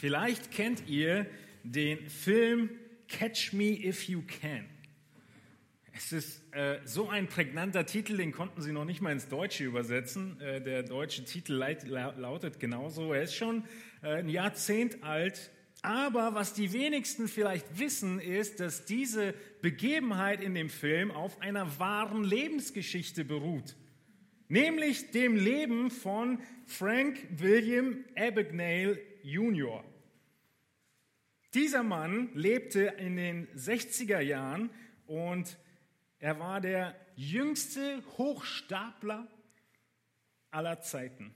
Vielleicht kennt ihr den Film Catch Me If You Can. Es ist äh, so ein prägnanter Titel, den konnten sie noch nicht mal ins Deutsche übersetzen. Äh, der deutsche Titel lautet genauso. Er ist schon äh, ein Jahrzehnt alt. Aber was die wenigsten vielleicht wissen, ist, dass diese Begebenheit in dem Film auf einer wahren Lebensgeschichte beruht. Nämlich dem Leben von Frank William Abagnale Jr. Dieser Mann lebte in den 60er Jahren und er war der jüngste Hochstapler aller Zeiten.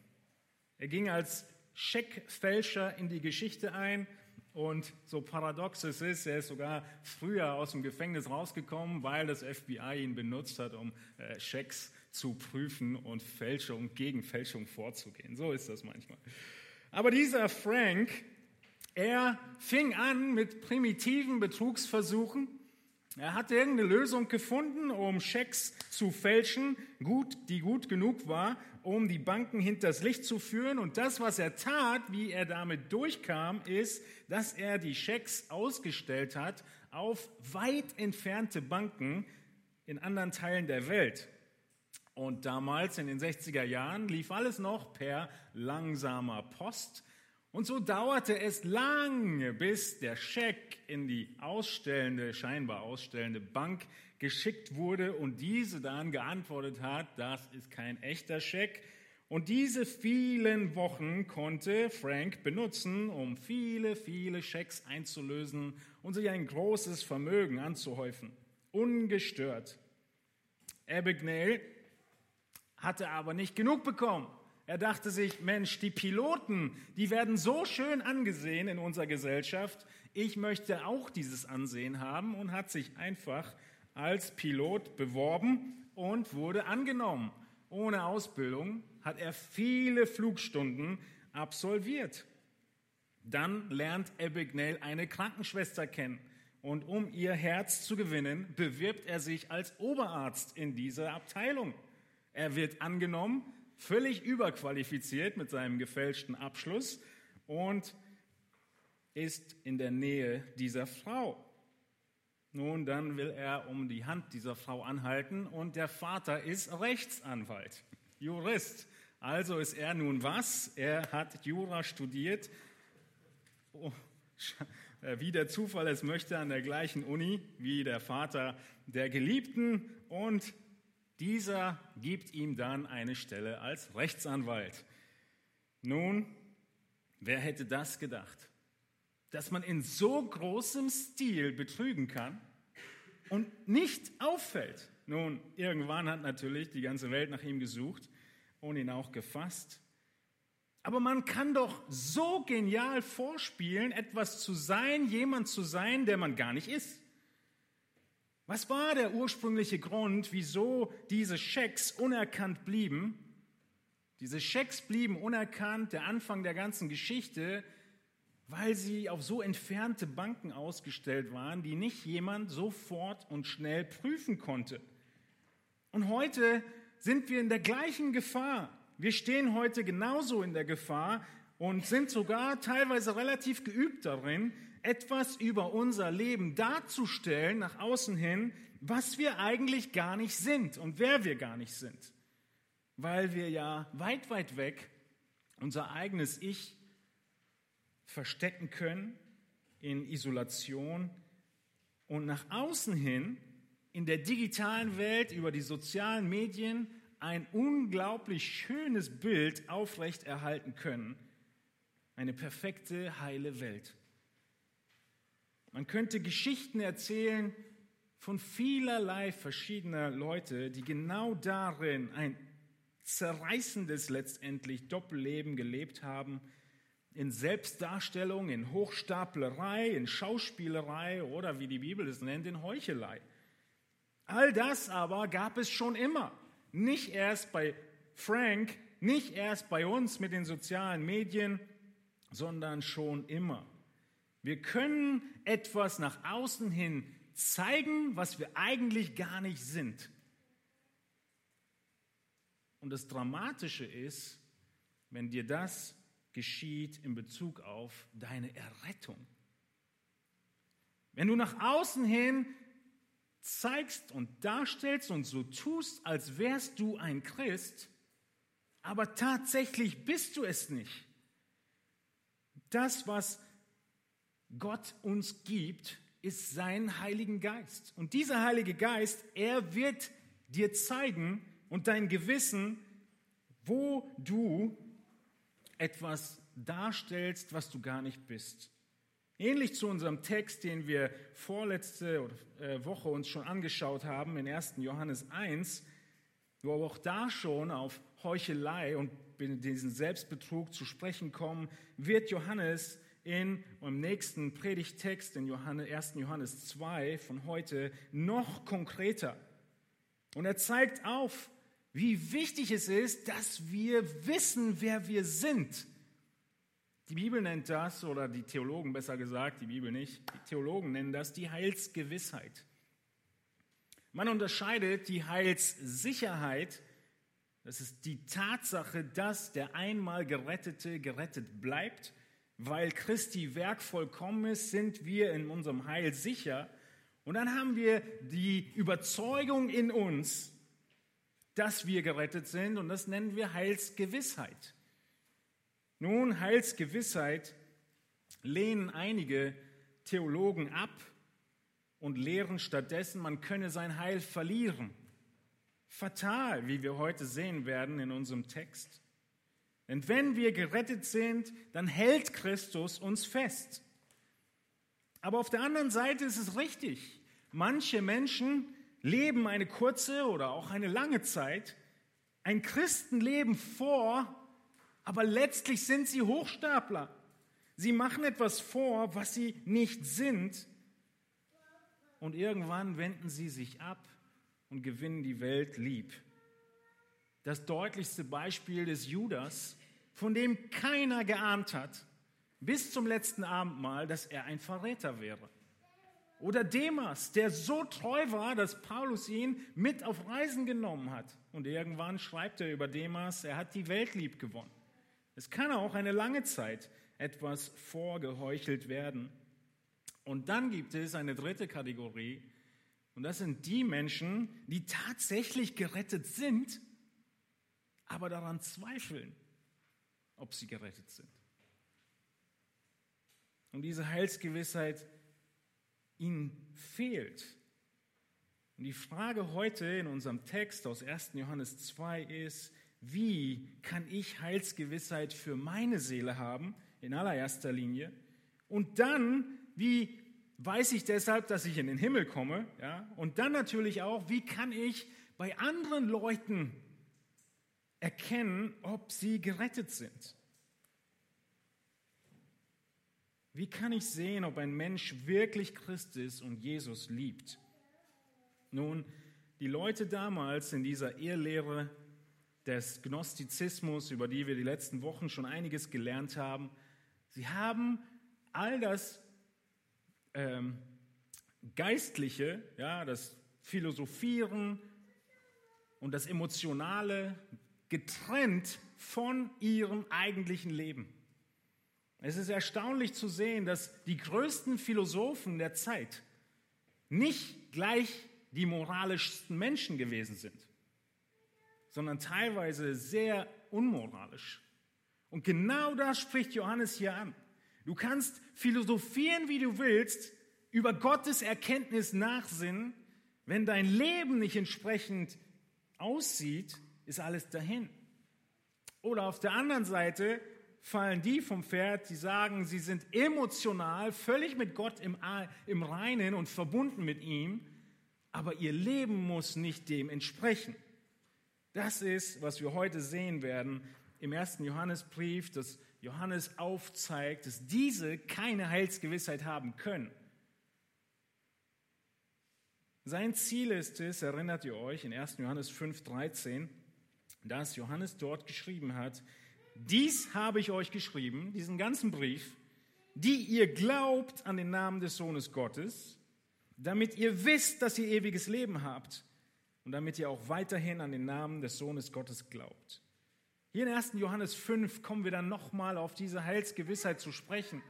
Er ging als Scheckfälscher in die Geschichte ein und so paradox es ist, er ist sogar früher aus dem Gefängnis rausgekommen, weil das FBI ihn benutzt hat, um äh, Schecks zu prüfen und Fälschung gegen Fälschung vorzugehen. So ist das manchmal. Aber dieser Frank, er fing an mit primitiven Betrugsversuchen er hat irgendeine Lösung gefunden, um Schecks zu fälschen, gut, die gut genug war, um die Banken hinters Licht zu führen. Und das, was er tat, wie er damit durchkam, ist, dass er die Schecks ausgestellt hat auf weit entfernte Banken in anderen Teilen der Welt. Und damals in den 60er Jahren lief alles noch per langsamer Post. Und so dauerte es lange, bis der Scheck in die ausstellende, scheinbar ausstellende Bank geschickt wurde und diese dann geantwortet hat, das ist kein echter Scheck. Und diese vielen Wochen konnte Frank benutzen, um viele, viele Schecks einzulösen und sich ein großes Vermögen anzuhäufen. Ungestört. Abigail hatte aber nicht genug bekommen. Er dachte sich, Mensch, die Piloten, die werden so schön angesehen in unserer Gesellschaft. Ich möchte auch dieses Ansehen haben und hat sich einfach als Pilot beworben und wurde angenommen. Ohne Ausbildung hat er viele Flugstunden absolviert. Dann lernt Abigail eine Krankenschwester kennen und um ihr Herz zu gewinnen, bewirbt er sich als Oberarzt in dieser Abteilung. Er wird angenommen völlig überqualifiziert mit seinem gefälschten Abschluss und ist in der Nähe dieser Frau. Nun, dann will er um die Hand dieser Frau anhalten und der Vater ist Rechtsanwalt, Jurist. Also ist er nun was? Er hat Jura studiert, oh, wie der Zufall es möchte, an der gleichen Uni wie der Vater der Geliebten und dieser gibt ihm dann eine Stelle als Rechtsanwalt. Nun, wer hätte das gedacht? Dass man in so großem Stil betrügen kann und nicht auffällt. Nun, irgendwann hat natürlich die ganze Welt nach ihm gesucht und ihn auch gefasst. Aber man kann doch so genial vorspielen, etwas zu sein, jemand zu sein, der man gar nicht ist. Was war der ursprüngliche Grund, wieso diese Schecks unerkannt blieben? Diese Schecks blieben unerkannt, der Anfang der ganzen Geschichte, weil sie auf so entfernte Banken ausgestellt waren, die nicht jemand sofort und schnell prüfen konnte. Und heute sind wir in der gleichen Gefahr. Wir stehen heute genauso in der Gefahr und sind sogar teilweise relativ geübt darin, etwas über unser Leben darzustellen nach außen hin, was wir eigentlich gar nicht sind und wer wir gar nicht sind. Weil wir ja weit, weit weg unser eigenes Ich verstecken können in Isolation und nach außen hin in der digitalen Welt über die sozialen Medien ein unglaublich schönes Bild aufrechterhalten können. Eine perfekte, heile Welt. Man könnte Geschichten erzählen von vielerlei verschiedener Leute, die genau darin ein zerreißendes letztendlich Doppelleben gelebt haben, in Selbstdarstellung, in Hochstaplerei, in Schauspielerei oder wie die Bibel es nennt, in Heuchelei. All das aber gab es schon immer. Nicht erst bei Frank, nicht erst bei uns mit den sozialen Medien, sondern schon immer. Wir können etwas nach außen hin zeigen, was wir eigentlich gar nicht sind. Und das Dramatische ist, wenn dir das geschieht in Bezug auf deine Errettung. Wenn du nach außen hin zeigst und darstellst und so tust, als wärst du ein Christ, aber tatsächlich bist du es nicht. Das, was Gott uns gibt, ist sein Heiligen Geist. Und dieser Heilige Geist, er wird dir zeigen und dein Gewissen, wo du etwas darstellst, was du gar nicht bist. Ähnlich zu unserem Text, den wir vorletzte äh, Woche uns schon angeschaut haben, in 1. Johannes 1, wo auch da schon auf Heuchelei und diesen Selbstbetrug zu sprechen kommen, wird Johannes in im nächsten Predigtext in Johannes, 1. Johannes 2 von heute noch konkreter. Und er zeigt auf, wie wichtig es ist, dass wir wissen, wer wir sind. Die Bibel nennt das, oder die Theologen besser gesagt, die Bibel nicht, die Theologen nennen das die Heilsgewissheit. Man unterscheidet die Heilssicherheit, das ist die Tatsache, dass der einmal Gerettete gerettet bleibt. Weil Christi Werk vollkommen ist, sind wir in unserem Heil sicher. Und dann haben wir die Überzeugung in uns, dass wir gerettet sind und das nennen wir Heilsgewissheit. Nun, Heilsgewissheit lehnen einige Theologen ab und lehren stattdessen, man könne sein Heil verlieren. Fatal, wie wir heute sehen werden in unserem Text. Denn wenn wir gerettet sind, dann hält Christus uns fest. Aber auf der anderen Seite ist es richtig. Manche Menschen leben eine kurze oder auch eine lange Zeit ein Christenleben vor, aber letztlich sind sie Hochstapler. Sie machen etwas vor, was sie nicht sind. Und irgendwann wenden sie sich ab und gewinnen die Welt lieb. Das deutlichste Beispiel des Judas, von dem keiner geahnt hat, bis zum letzten Abendmahl, dass er ein Verräter wäre. Oder Demas, der so treu war, dass Paulus ihn mit auf Reisen genommen hat. Und irgendwann schreibt er über Demas, er hat die Welt lieb gewonnen. Es kann auch eine lange Zeit etwas vorgeheuchelt werden. Und dann gibt es eine dritte Kategorie, und das sind die Menschen, die tatsächlich gerettet sind, aber daran zweifeln, ob sie gerettet sind. Und diese Heilsgewissheit ihnen fehlt. Und die Frage heute in unserem Text aus 1. Johannes 2 ist, wie kann ich Heilsgewissheit für meine Seele haben, in allererster Linie? Und dann, wie weiß ich deshalb, dass ich in den Himmel komme? Ja? Und dann natürlich auch, wie kann ich bei anderen Leuten erkennen, ob sie gerettet sind? Wie kann ich sehen, ob ein Mensch wirklich Christ ist und Jesus liebt? Nun, die Leute damals in dieser Irrlehre des Gnostizismus, über die wir die letzten Wochen schon einiges gelernt haben, sie haben all das ähm, Geistliche, ja, das Philosophieren und das Emotionale getrennt von ihrem eigentlichen Leben. Es ist erstaunlich zu sehen, dass die größten Philosophen der Zeit nicht gleich die moralischsten Menschen gewesen sind, sondern teilweise sehr unmoralisch. Und genau das spricht Johannes hier an. Du kannst philosophieren, wie du willst, über Gottes Erkenntnis nachsinnen. Wenn dein Leben nicht entsprechend aussieht, ist alles dahin. Oder auf der anderen Seite fallen die vom Pferd, die sagen, sie sind emotional völlig mit Gott im, im Reinen und verbunden mit ihm, aber ihr Leben muss nicht dem entsprechen. Das ist, was wir heute sehen werden im ersten Johannesbrief, dass Johannes aufzeigt, dass diese keine Heilsgewissheit haben können. Sein Ziel ist es, erinnert ihr euch, in 1. Johannes 5, 13, dass Johannes dort geschrieben hat, dies habe ich euch geschrieben, diesen ganzen Brief, die ihr glaubt an den Namen des Sohnes Gottes, damit ihr wisst, dass ihr ewiges Leben habt und damit ihr auch weiterhin an den Namen des Sohnes Gottes glaubt. Hier in 1. Johannes 5 kommen wir dann nochmal auf diese Heilsgewissheit zu sprechen.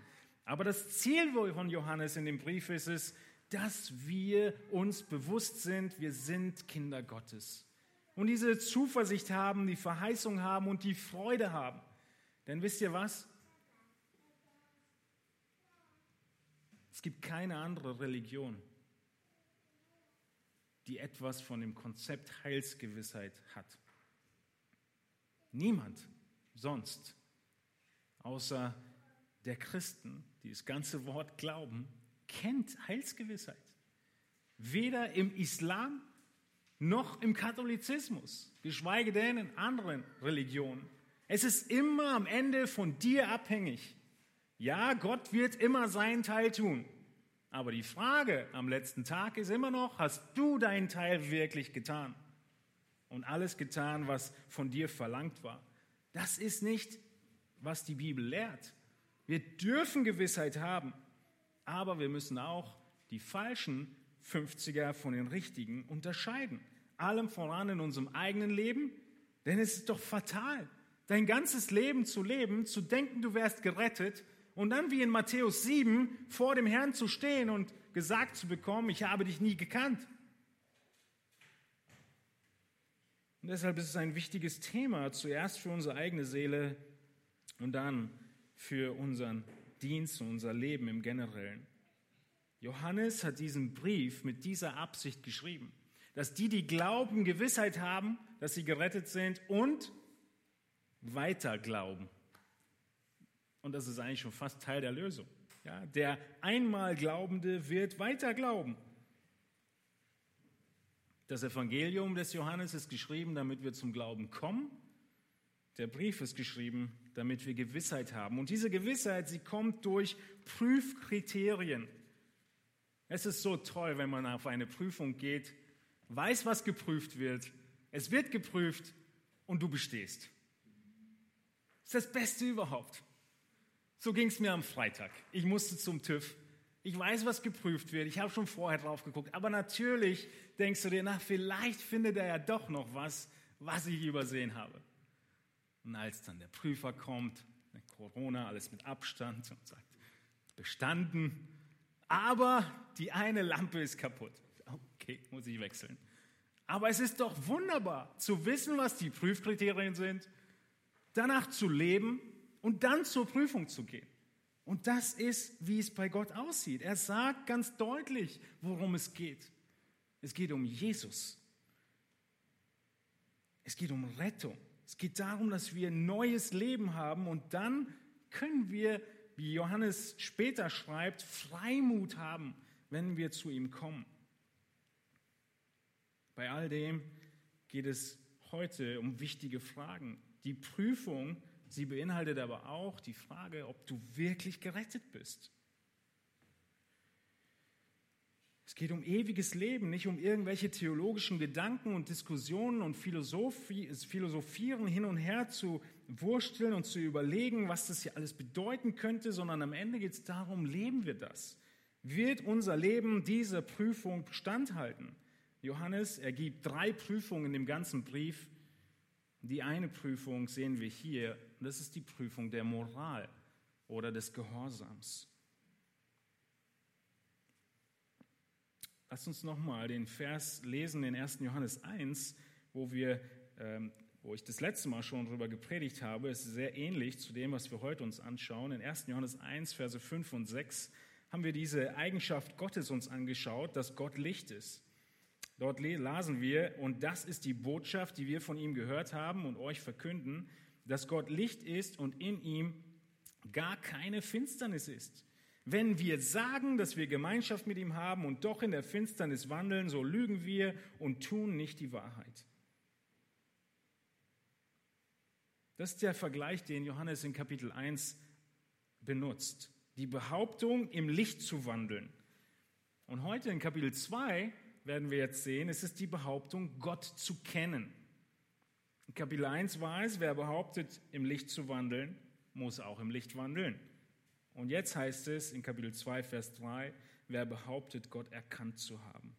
Aber das Ziel von Johannes in dem Brief ist es, dass wir uns bewusst sind, wir sind Kinder Gottes. Und diese Zuversicht haben, die Verheißung haben und die Freude haben. Denn wisst ihr was? Es gibt keine andere Religion, die etwas von dem Konzept Heilsgewissheit hat. Niemand sonst, außer der Christen, die das ganze Wort glauben, kennt Heilsgewissheit. Weder im Islam noch im Katholizismus, geschweige denn in anderen Religionen. Es ist immer am Ende von dir abhängig. Ja, Gott wird immer seinen Teil tun. Aber die Frage am letzten Tag ist immer noch, hast du deinen Teil wirklich getan? Und alles getan, was von dir verlangt war. Das ist nicht, was die Bibel lehrt. Wir dürfen Gewissheit haben, aber wir müssen auch die falschen 50er von den richtigen unterscheiden. Allem voran in unserem eigenen Leben, denn es ist doch fatal, dein ganzes Leben zu leben, zu denken, du wärst gerettet und dann wie in Matthäus 7 vor dem Herrn zu stehen und gesagt zu bekommen, ich habe dich nie gekannt. Und deshalb ist es ein wichtiges Thema, zuerst für unsere eigene Seele und dann für unseren Dienst und unser Leben im Generellen. Johannes hat diesen Brief mit dieser Absicht geschrieben, dass die, die glauben, Gewissheit haben, dass sie gerettet sind und weiter glauben. Und das ist eigentlich schon fast Teil der Lösung. Ja, der einmal Glaubende wird weiter glauben. Das Evangelium des Johannes ist geschrieben, damit wir zum Glauben kommen. Der Brief ist geschrieben, damit wir Gewissheit haben. Und diese Gewissheit, sie kommt durch Prüfkriterien. Es ist so toll, wenn man auf eine Prüfung geht, weiß, was geprüft wird, es wird geprüft und du bestehst. Das ist das Beste überhaupt. So ging es mir am Freitag. Ich musste zum TÜV. Ich weiß, was geprüft wird. Ich habe schon vorher drauf geguckt. Aber natürlich denkst du dir, na, vielleicht findet er ja doch noch was, was ich übersehen habe. Und als dann der Prüfer kommt, Corona, alles mit Abstand und sagt, bestanden, aber die eine Lampe ist kaputt. Okay, muss ich wechseln. Aber es ist doch wunderbar zu wissen, was die Prüfkriterien sind, danach zu leben und dann zur Prüfung zu gehen. Und das ist, wie es bei Gott aussieht. Er sagt ganz deutlich, worum es geht. Es geht um Jesus. Es geht um Rettung. Es geht darum, dass wir neues Leben haben und dann können wir, wie Johannes später schreibt, Freimut haben, wenn wir zu ihm kommen. Bei all dem geht es heute um wichtige Fragen. Die Prüfung, sie beinhaltet aber auch die Frage, ob du wirklich gerettet bist. Es geht um ewiges Leben, nicht um irgendwelche theologischen Gedanken und Diskussionen und Philosophie, Philosophieren hin und her zu wursteln und zu überlegen, was das hier alles bedeuten könnte, sondern am Ende geht es darum, leben wir das? Wird unser Leben dieser Prüfung standhalten? Johannes, er gibt drei Prüfungen im ganzen Brief. Die eine Prüfung sehen wir hier, das ist die Prüfung der Moral oder des Gehorsams. Lass uns nochmal den Vers lesen in 1. Johannes 1, wo, wir, ähm, wo ich das letzte Mal schon darüber gepredigt habe. Es ist sehr ähnlich zu dem, was wir heute uns anschauen. In 1. Johannes 1, Verse 5 und 6 haben wir diese Eigenschaft Gottes uns angeschaut, dass Gott Licht ist. Dort lasen wir, und das ist die Botschaft, die wir von ihm gehört haben und euch verkünden, dass Gott Licht ist und in ihm gar keine Finsternis ist. Wenn wir sagen, dass wir Gemeinschaft mit ihm haben und doch in der Finsternis wandeln, so lügen wir und tun nicht die Wahrheit. Das ist der Vergleich, den Johannes in Kapitel 1 benutzt. Die Behauptung, im Licht zu wandeln. Und heute in Kapitel 2 werden wir jetzt sehen, es ist die Behauptung, Gott zu kennen. In Kapitel 1 war es, wer behauptet, im Licht zu wandeln, muss auch im Licht wandeln. Und jetzt heißt es in Kapitel 2, Vers 3, wer behauptet, Gott erkannt zu haben.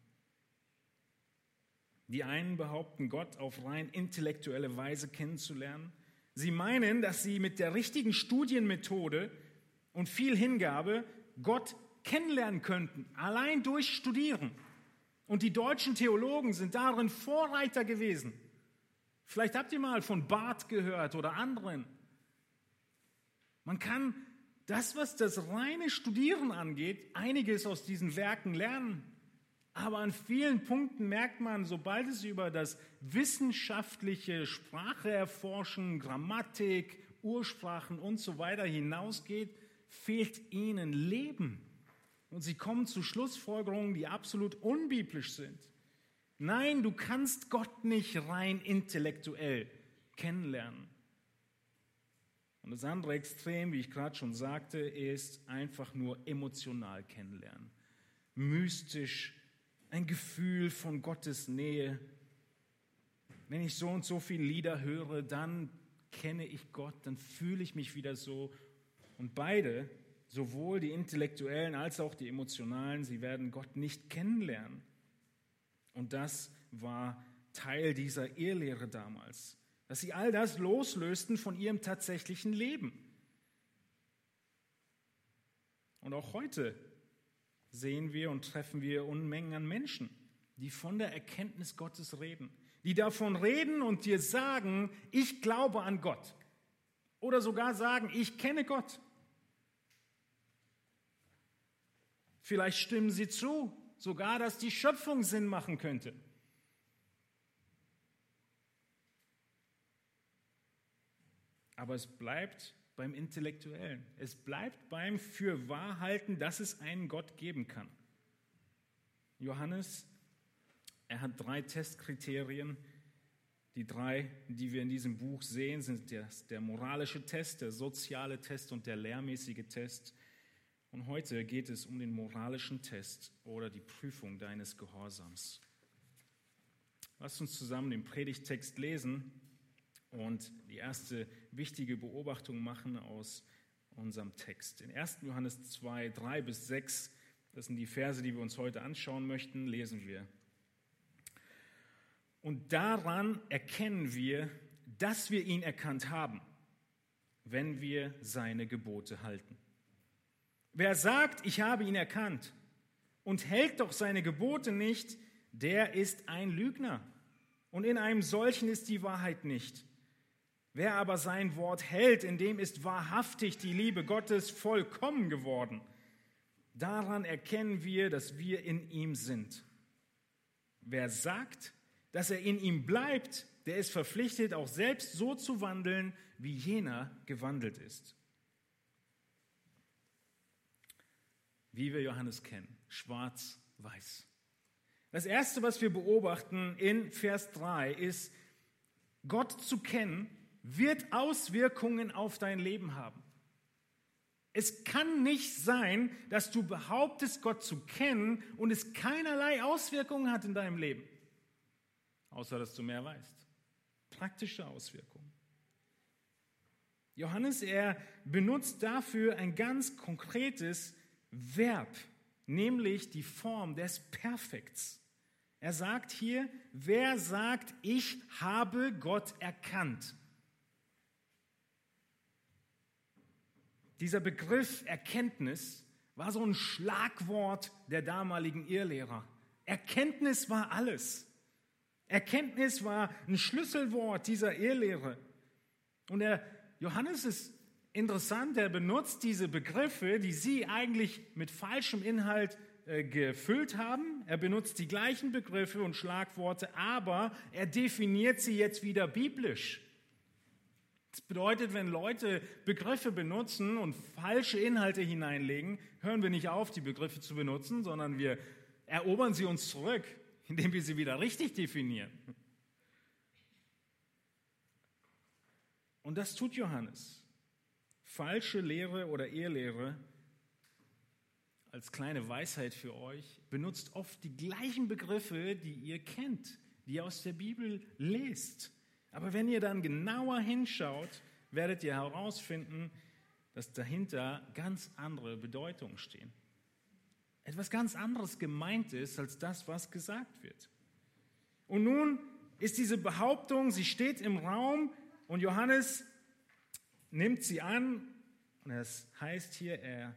Die einen behaupten, Gott auf rein intellektuelle Weise kennenzulernen. Sie meinen, dass sie mit der richtigen Studienmethode und viel Hingabe Gott kennenlernen könnten, allein durch Studieren. Und die deutschen Theologen sind darin Vorreiter gewesen. Vielleicht habt ihr mal von Barth gehört oder anderen. Man kann das, was das reine Studieren angeht, einiges aus diesen Werken lernen. Aber an vielen Punkten merkt man, sobald es über das wissenschaftliche Sprache erforschen, Grammatik, Ursprachen und so weiter hinausgeht, fehlt ihnen Leben. Und sie kommen zu Schlussfolgerungen, die absolut unbiblisch sind. Nein, du kannst Gott nicht rein intellektuell kennenlernen. Und das andere Extrem, wie ich gerade schon sagte, ist einfach nur emotional kennenlernen. Mystisch ein Gefühl von Gottes Nähe. Wenn ich so und so viele Lieder höre, dann kenne ich Gott, dann fühle ich mich wieder so. Und beide, sowohl die intellektuellen als auch die emotionalen, sie werden Gott nicht kennenlernen. Und das war Teil dieser Irrlehre damals, dass sie all das loslösten von ihrem tatsächlichen Leben. Und auch heute sehen wir und treffen wir Unmengen an Menschen, die von der Erkenntnis Gottes reden, die davon reden und dir sagen, ich glaube an Gott. Oder sogar sagen, ich kenne Gott. Vielleicht stimmen sie zu, sogar, dass die Schöpfung Sinn machen könnte. Aber es bleibt beim Intellektuellen. Es bleibt beim Fürwahrhalten, dass es einen Gott geben kann. Johannes, er hat drei Testkriterien. Die drei, die wir in diesem Buch sehen, sind der, der moralische Test, der soziale Test und der lehrmäßige Test. Und heute geht es um den moralischen Test oder die Prüfung deines Gehorsams. Lass uns zusammen den Predigtext lesen und die erste wichtige Beobachtung machen aus unserem Text. In 1. Johannes 2, 3 bis 6, das sind die Verse, die wir uns heute anschauen möchten, lesen wir. Und daran erkennen wir, dass wir ihn erkannt haben, wenn wir seine Gebote halten. Wer sagt, ich habe ihn erkannt und hält doch seine Gebote nicht, der ist ein Lügner. Und in einem solchen ist die Wahrheit nicht. Wer aber sein Wort hält, in dem ist wahrhaftig die Liebe Gottes vollkommen geworden. Daran erkennen wir, dass wir in ihm sind. Wer sagt, dass er in ihm bleibt, der ist verpflichtet, auch selbst so zu wandeln, wie jener gewandelt ist. Wie wir Johannes kennen, schwarz-weiß. Das Erste, was wir beobachten in Vers 3, ist, Gott zu kennen wird Auswirkungen auf dein Leben haben. Es kann nicht sein, dass du behauptest, Gott zu kennen und es keinerlei Auswirkungen hat in deinem Leben. Außer dass du mehr weißt. Praktische Auswirkungen. Johannes, er benutzt dafür ein ganz konkretes Verb, nämlich die Form des Perfekts. Er sagt hier, wer sagt, ich habe Gott erkannt. Dieser Begriff Erkenntnis war so ein Schlagwort der damaligen Irrlehrer. Erkenntnis war alles. Erkenntnis war ein Schlüsselwort dieser Irrlehre. Und der Johannes ist interessant, er benutzt diese Begriffe, die sie eigentlich mit falschem Inhalt äh, gefüllt haben. Er benutzt die gleichen Begriffe und Schlagworte, aber er definiert sie jetzt wieder biblisch. Das bedeutet, wenn Leute Begriffe benutzen und falsche Inhalte hineinlegen, hören wir nicht auf, die Begriffe zu benutzen, sondern wir erobern sie uns zurück, indem wir sie wieder richtig definieren. Und das tut Johannes. Falsche Lehre oder Ehelehre als kleine Weisheit für euch benutzt oft die gleichen Begriffe, die ihr kennt, die ihr aus der Bibel lest. Aber wenn ihr dann genauer hinschaut, werdet ihr herausfinden, dass dahinter ganz andere Bedeutungen stehen. Etwas ganz anderes gemeint ist als das, was gesagt wird. Und nun ist diese Behauptung, sie steht im Raum und Johannes nimmt sie an und es heißt hier, er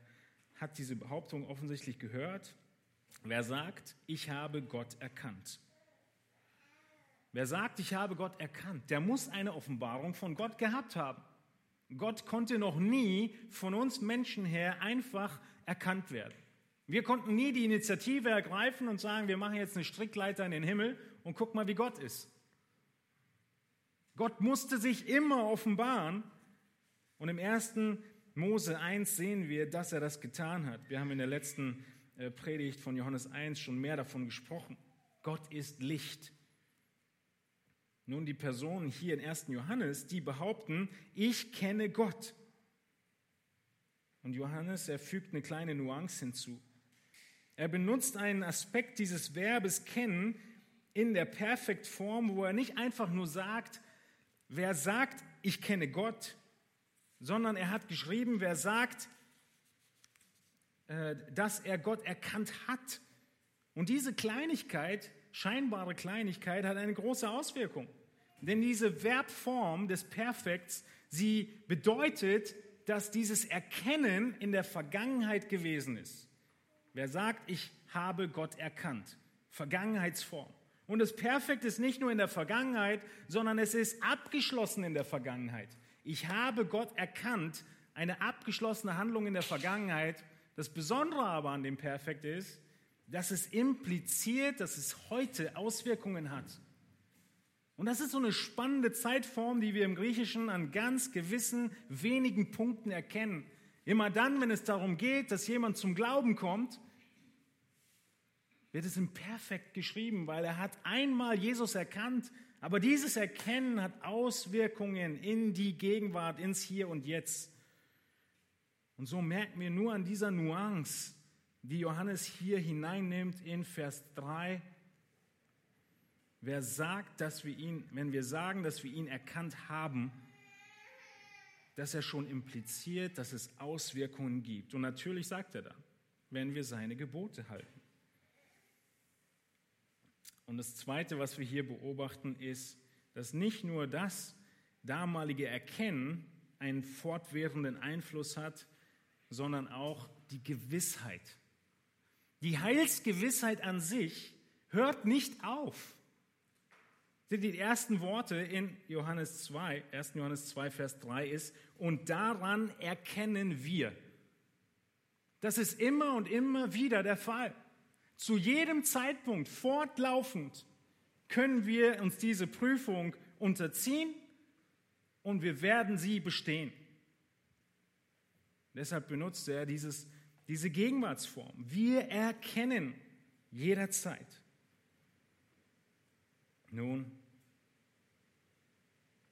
hat diese Behauptung offensichtlich gehört. Wer sagt, ich habe Gott erkannt? Wer sagt, ich habe Gott erkannt, der muss eine Offenbarung von Gott gehabt haben. Gott konnte noch nie von uns Menschen her einfach erkannt werden. Wir konnten nie die Initiative ergreifen und sagen, wir machen jetzt eine Strickleiter in den Himmel und guck mal, wie Gott ist. Gott musste sich immer offenbaren und im ersten Mose 1 sehen wir, dass er das getan hat. Wir haben in der letzten äh, Predigt von Johannes 1 schon mehr davon gesprochen. Gott ist Licht. Nun, die Personen hier in 1. Johannes, die behaupten, ich kenne Gott. Und Johannes, er fügt eine kleine Nuance hinzu. Er benutzt einen Aspekt dieses Verbes kennen in der Perfektform, wo er nicht einfach nur sagt, wer sagt, ich kenne Gott, sondern er hat geschrieben, wer sagt, äh, dass er Gott erkannt hat. Und diese Kleinigkeit, scheinbare Kleinigkeit, hat eine große Auswirkung. Denn diese Verbform des Perfekts, sie bedeutet, dass dieses Erkennen in der Vergangenheit gewesen ist. Wer sagt, ich habe Gott erkannt? Vergangenheitsform. Und das Perfekt ist nicht nur in der Vergangenheit, sondern es ist abgeschlossen in der Vergangenheit. Ich habe Gott erkannt, eine abgeschlossene Handlung in der Vergangenheit. Das Besondere aber an dem Perfekt ist, dass es impliziert, dass es heute Auswirkungen hat. Und das ist so eine spannende Zeitform, die wir im Griechischen an ganz gewissen wenigen Punkten erkennen. Immer dann, wenn es darum geht, dass jemand zum Glauben kommt, wird es im Perfekt geschrieben, weil er hat einmal Jesus erkannt, aber dieses Erkennen hat Auswirkungen in die Gegenwart, ins Hier und Jetzt. Und so merken wir nur an dieser Nuance, die Johannes hier hineinnimmt in Vers 3, Wer sagt, dass wir ihn, wenn wir sagen, dass wir ihn erkannt haben, dass er schon impliziert, dass es Auswirkungen gibt. Und natürlich sagt er dann, wenn wir seine Gebote halten. Und das Zweite, was wir hier beobachten, ist, dass nicht nur das damalige Erkennen einen fortwährenden Einfluss hat, sondern auch die Gewissheit. Die Heilsgewissheit an sich hört nicht auf sind die ersten Worte in Johannes 2, 1. Johannes 2, Vers 3 ist, und daran erkennen wir. Das ist immer und immer wieder der Fall. Zu jedem Zeitpunkt, fortlaufend, können wir uns diese Prüfung unterziehen und wir werden sie bestehen. Deshalb benutzt er dieses, diese Gegenwartsform. Wir erkennen jederzeit. Nun,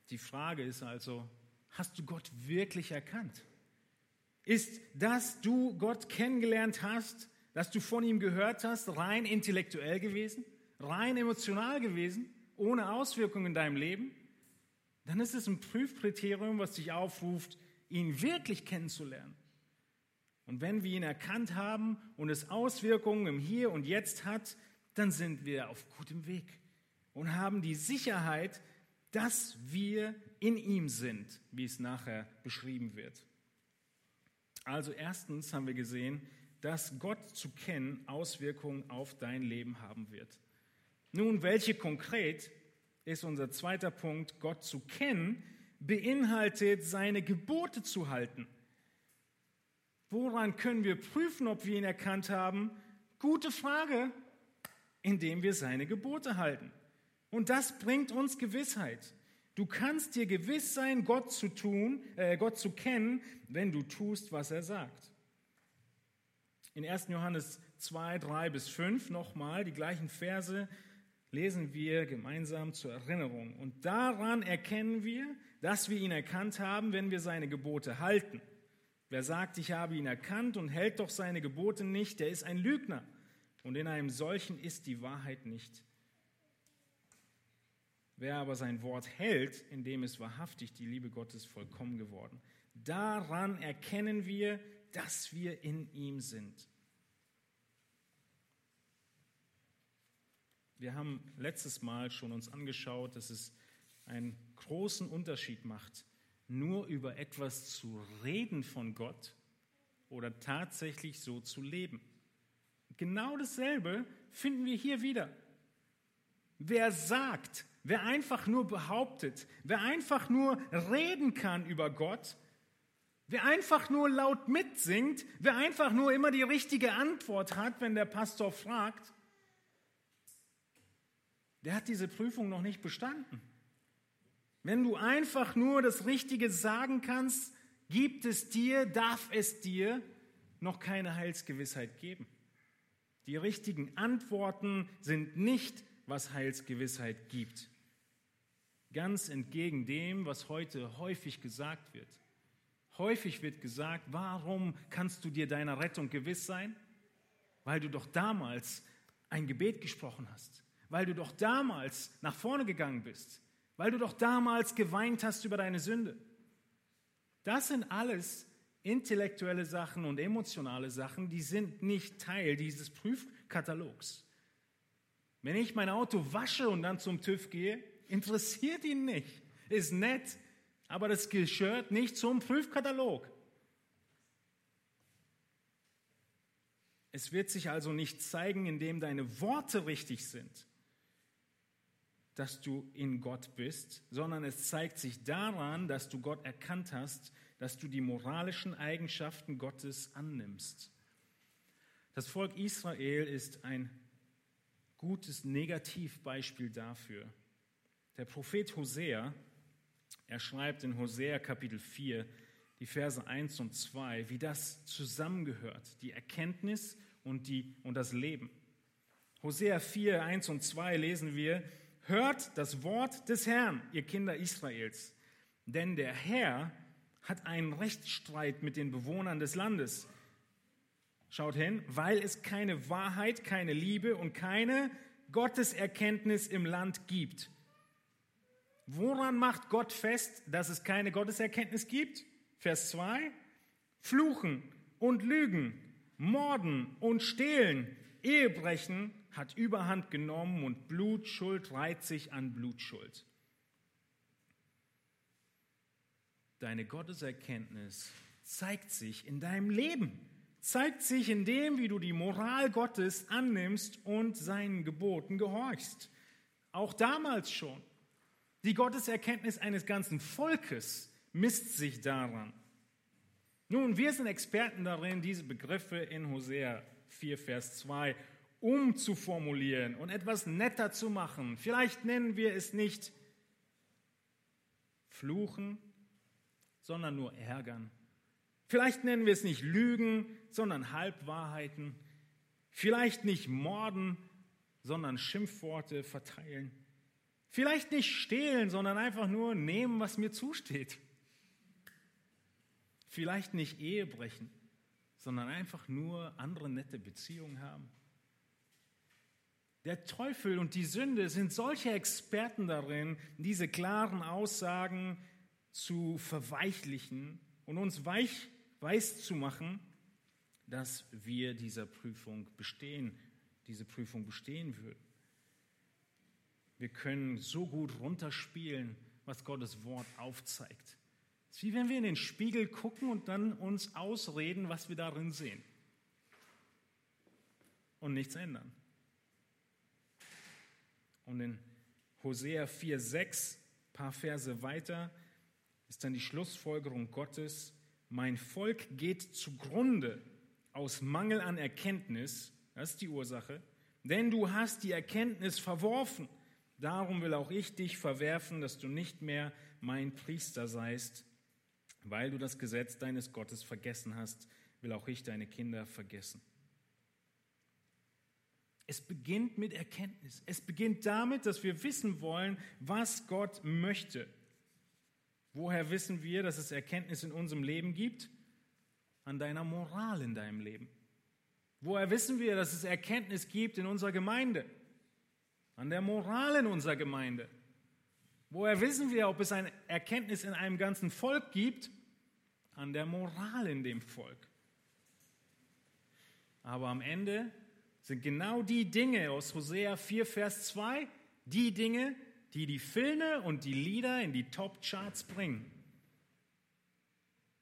die Frage ist also, hast du Gott wirklich erkannt? Ist, dass du Gott kennengelernt hast, dass du von ihm gehört hast, rein intellektuell gewesen, rein emotional gewesen, ohne Auswirkungen in deinem Leben? Dann ist es ein Prüfkriterium, was dich aufruft, ihn wirklich kennenzulernen. Und wenn wir ihn erkannt haben und es Auswirkungen im Hier und Jetzt hat, dann sind wir auf gutem Weg und haben die Sicherheit, dass wir in ihm sind, wie es nachher beschrieben wird. Also erstens haben wir gesehen, dass Gott zu kennen Auswirkungen auf dein Leben haben wird. Nun, welche konkret ist unser zweiter Punkt, Gott zu kennen, beinhaltet seine Gebote zu halten. Woran können wir prüfen, ob wir ihn erkannt haben? Gute Frage, indem wir seine Gebote halten. Und das bringt uns Gewissheit. Du kannst dir gewiss sein, Gott zu tun, äh, Gott zu kennen, wenn du tust, was er sagt. In 1. Johannes 2, 3 bis 5 nochmal die gleichen Verse lesen wir gemeinsam zur Erinnerung. Und daran erkennen wir, dass wir ihn erkannt haben, wenn wir seine Gebote halten. Wer sagt, ich habe ihn erkannt und hält doch seine Gebote nicht, der ist ein Lügner. Und in einem solchen ist die Wahrheit nicht. Wer aber sein Wort hält, in dem ist wahrhaftig die Liebe Gottes vollkommen geworden. Daran erkennen wir, dass wir in ihm sind. Wir haben letztes Mal schon uns angeschaut, dass es einen großen Unterschied macht, nur über etwas zu reden von Gott oder tatsächlich so zu leben. Genau dasselbe finden wir hier wieder. Wer sagt, wer einfach nur behauptet, wer einfach nur reden kann über Gott, wer einfach nur laut mitsingt, wer einfach nur immer die richtige Antwort hat, wenn der Pastor fragt, der hat diese Prüfung noch nicht bestanden. Wenn du einfach nur das Richtige sagen kannst, gibt es dir, darf es dir noch keine Heilsgewissheit geben. Die richtigen Antworten sind nicht, was Heilsgewissheit gibt. Ganz entgegen dem, was heute häufig gesagt wird. Häufig wird gesagt, warum kannst du dir deiner Rettung gewiss sein? Weil du doch damals ein Gebet gesprochen hast, weil du doch damals nach vorne gegangen bist, weil du doch damals geweint hast über deine Sünde. Das sind alles intellektuelle Sachen und emotionale Sachen, die sind nicht Teil dieses Prüfkatalogs. Wenn ich mein Auto wasche und dann zum TÜV gehe, interessiert ihn nicht. Ist nett, aber das gehört nicht zum Prüfkatalog. Es wird sich also nicht zeigen, indem deine Worte richtig sind dass du in Gott bist, sondern es zeigt sich daran, dass du Gott erkannt hast, dass du die moralischen Eigenschaften Gottes annimmst. Das Volk Israel ist ein gutes Negativbeispiel dafür. Der Prophet Hosea, er schreibt in Hosea Kapitel 4, die Verse 1 und 2, wie das zusammengehört, die Erkenntnis und, die, und das Leben. Hosea 4, 1 und 2 lesen wir, Hört das Wort des Herrn, ihr Kinder Israels. Denn der Herr hat einen Rechtsstreit mit den Bewohnern des Landes. Schaut hin, weil es keine Wahrheit, keine Liebe und keine Gotteserkenntnis im Land gibt. Woran macht Gott fest, dass es keine Gotteserkenntnis gibt? Vers 2. Fluchen und Lügen, Morden und Stehlen, Ehebrechen hat überhand genommen und Blutschuld reiht sich an Blutschuld. Deine Gotteserkenntnis zeigt sich in deinem Leben, zeigt sich in dem, wie du die Moral Gottes annimmst und seinen Geboten gehorchst. Auch damals schon. Die Gotteserkenntnis eines ganzen Volkes misst sich daran. Nun, wir sind Experten darin, diese Begriffe in Hosea 4, Vers 2 umzuformulieren und etwas netter zu machen. Vielleicht nennen wir es nicht fluchen, sondern nur ärgern. Vielleicht nennen wir es nicht Lügen, sondern Halbwahrheiten. Vielleicht nicht morden, sondern Schimpfworte verteilen. Vielleicht nicht stehlen, sondern einfach nur nehmen, was mir zusteht. Vielleicht nicht Ehe brechen, sondern einfach nur andere nette Beziehungen haben. Der Teufel und die Sünde sind solche Experten darin, diese klaren Aussagen zu verweichlichen und uns weich, weiß zu machen, dass wir dieser Prüfung bestehen, diese Prüfung bestehen würden. Wir können so gut runterspielen, was Gottes Wort aufzeigt. Es ist wie wenn wir in den Spiegel gucken und dann uns ausreden, was wir darin sehen. Und nichts ändern. Und in Hosea 4,6, paar Verse weiter, ist dann die Schlussfolgerung Gottes, mein Volk geht zugrunde aus Mangel an Erkenntnis, das ist die Ursache, denn du hast die Erkenntnis verworfen. Darum will auch ich dich verwerfen, dass du nicht mehr mein Priester seist, weil du das Gesetz deines Gottes vergessen hast, will auch ich deine Kinder vergessen. Es beginnt mit Erkenntnis. Es beginnt damit, dass wir wissen wollen, was Gott möchte. Woher wissen wir, dass es Erkenntnis in unserem Leben gibt? An deiner Moral in deinem Leben. Woher wissen wir, dass es Erkenntnis gibt in unserer Gemeinde? An der Moral in unserer Gemeinde. Woher wissen wir, ob es eine Erkenntnis in einem ganzen Volk gibt? An der Moral in dem Volk. Aber am Ende sind genau die Dinge aus Hosea 4, Vers 2, die Dinge, die die Filme und die Lieder in die Top-Charts bringen.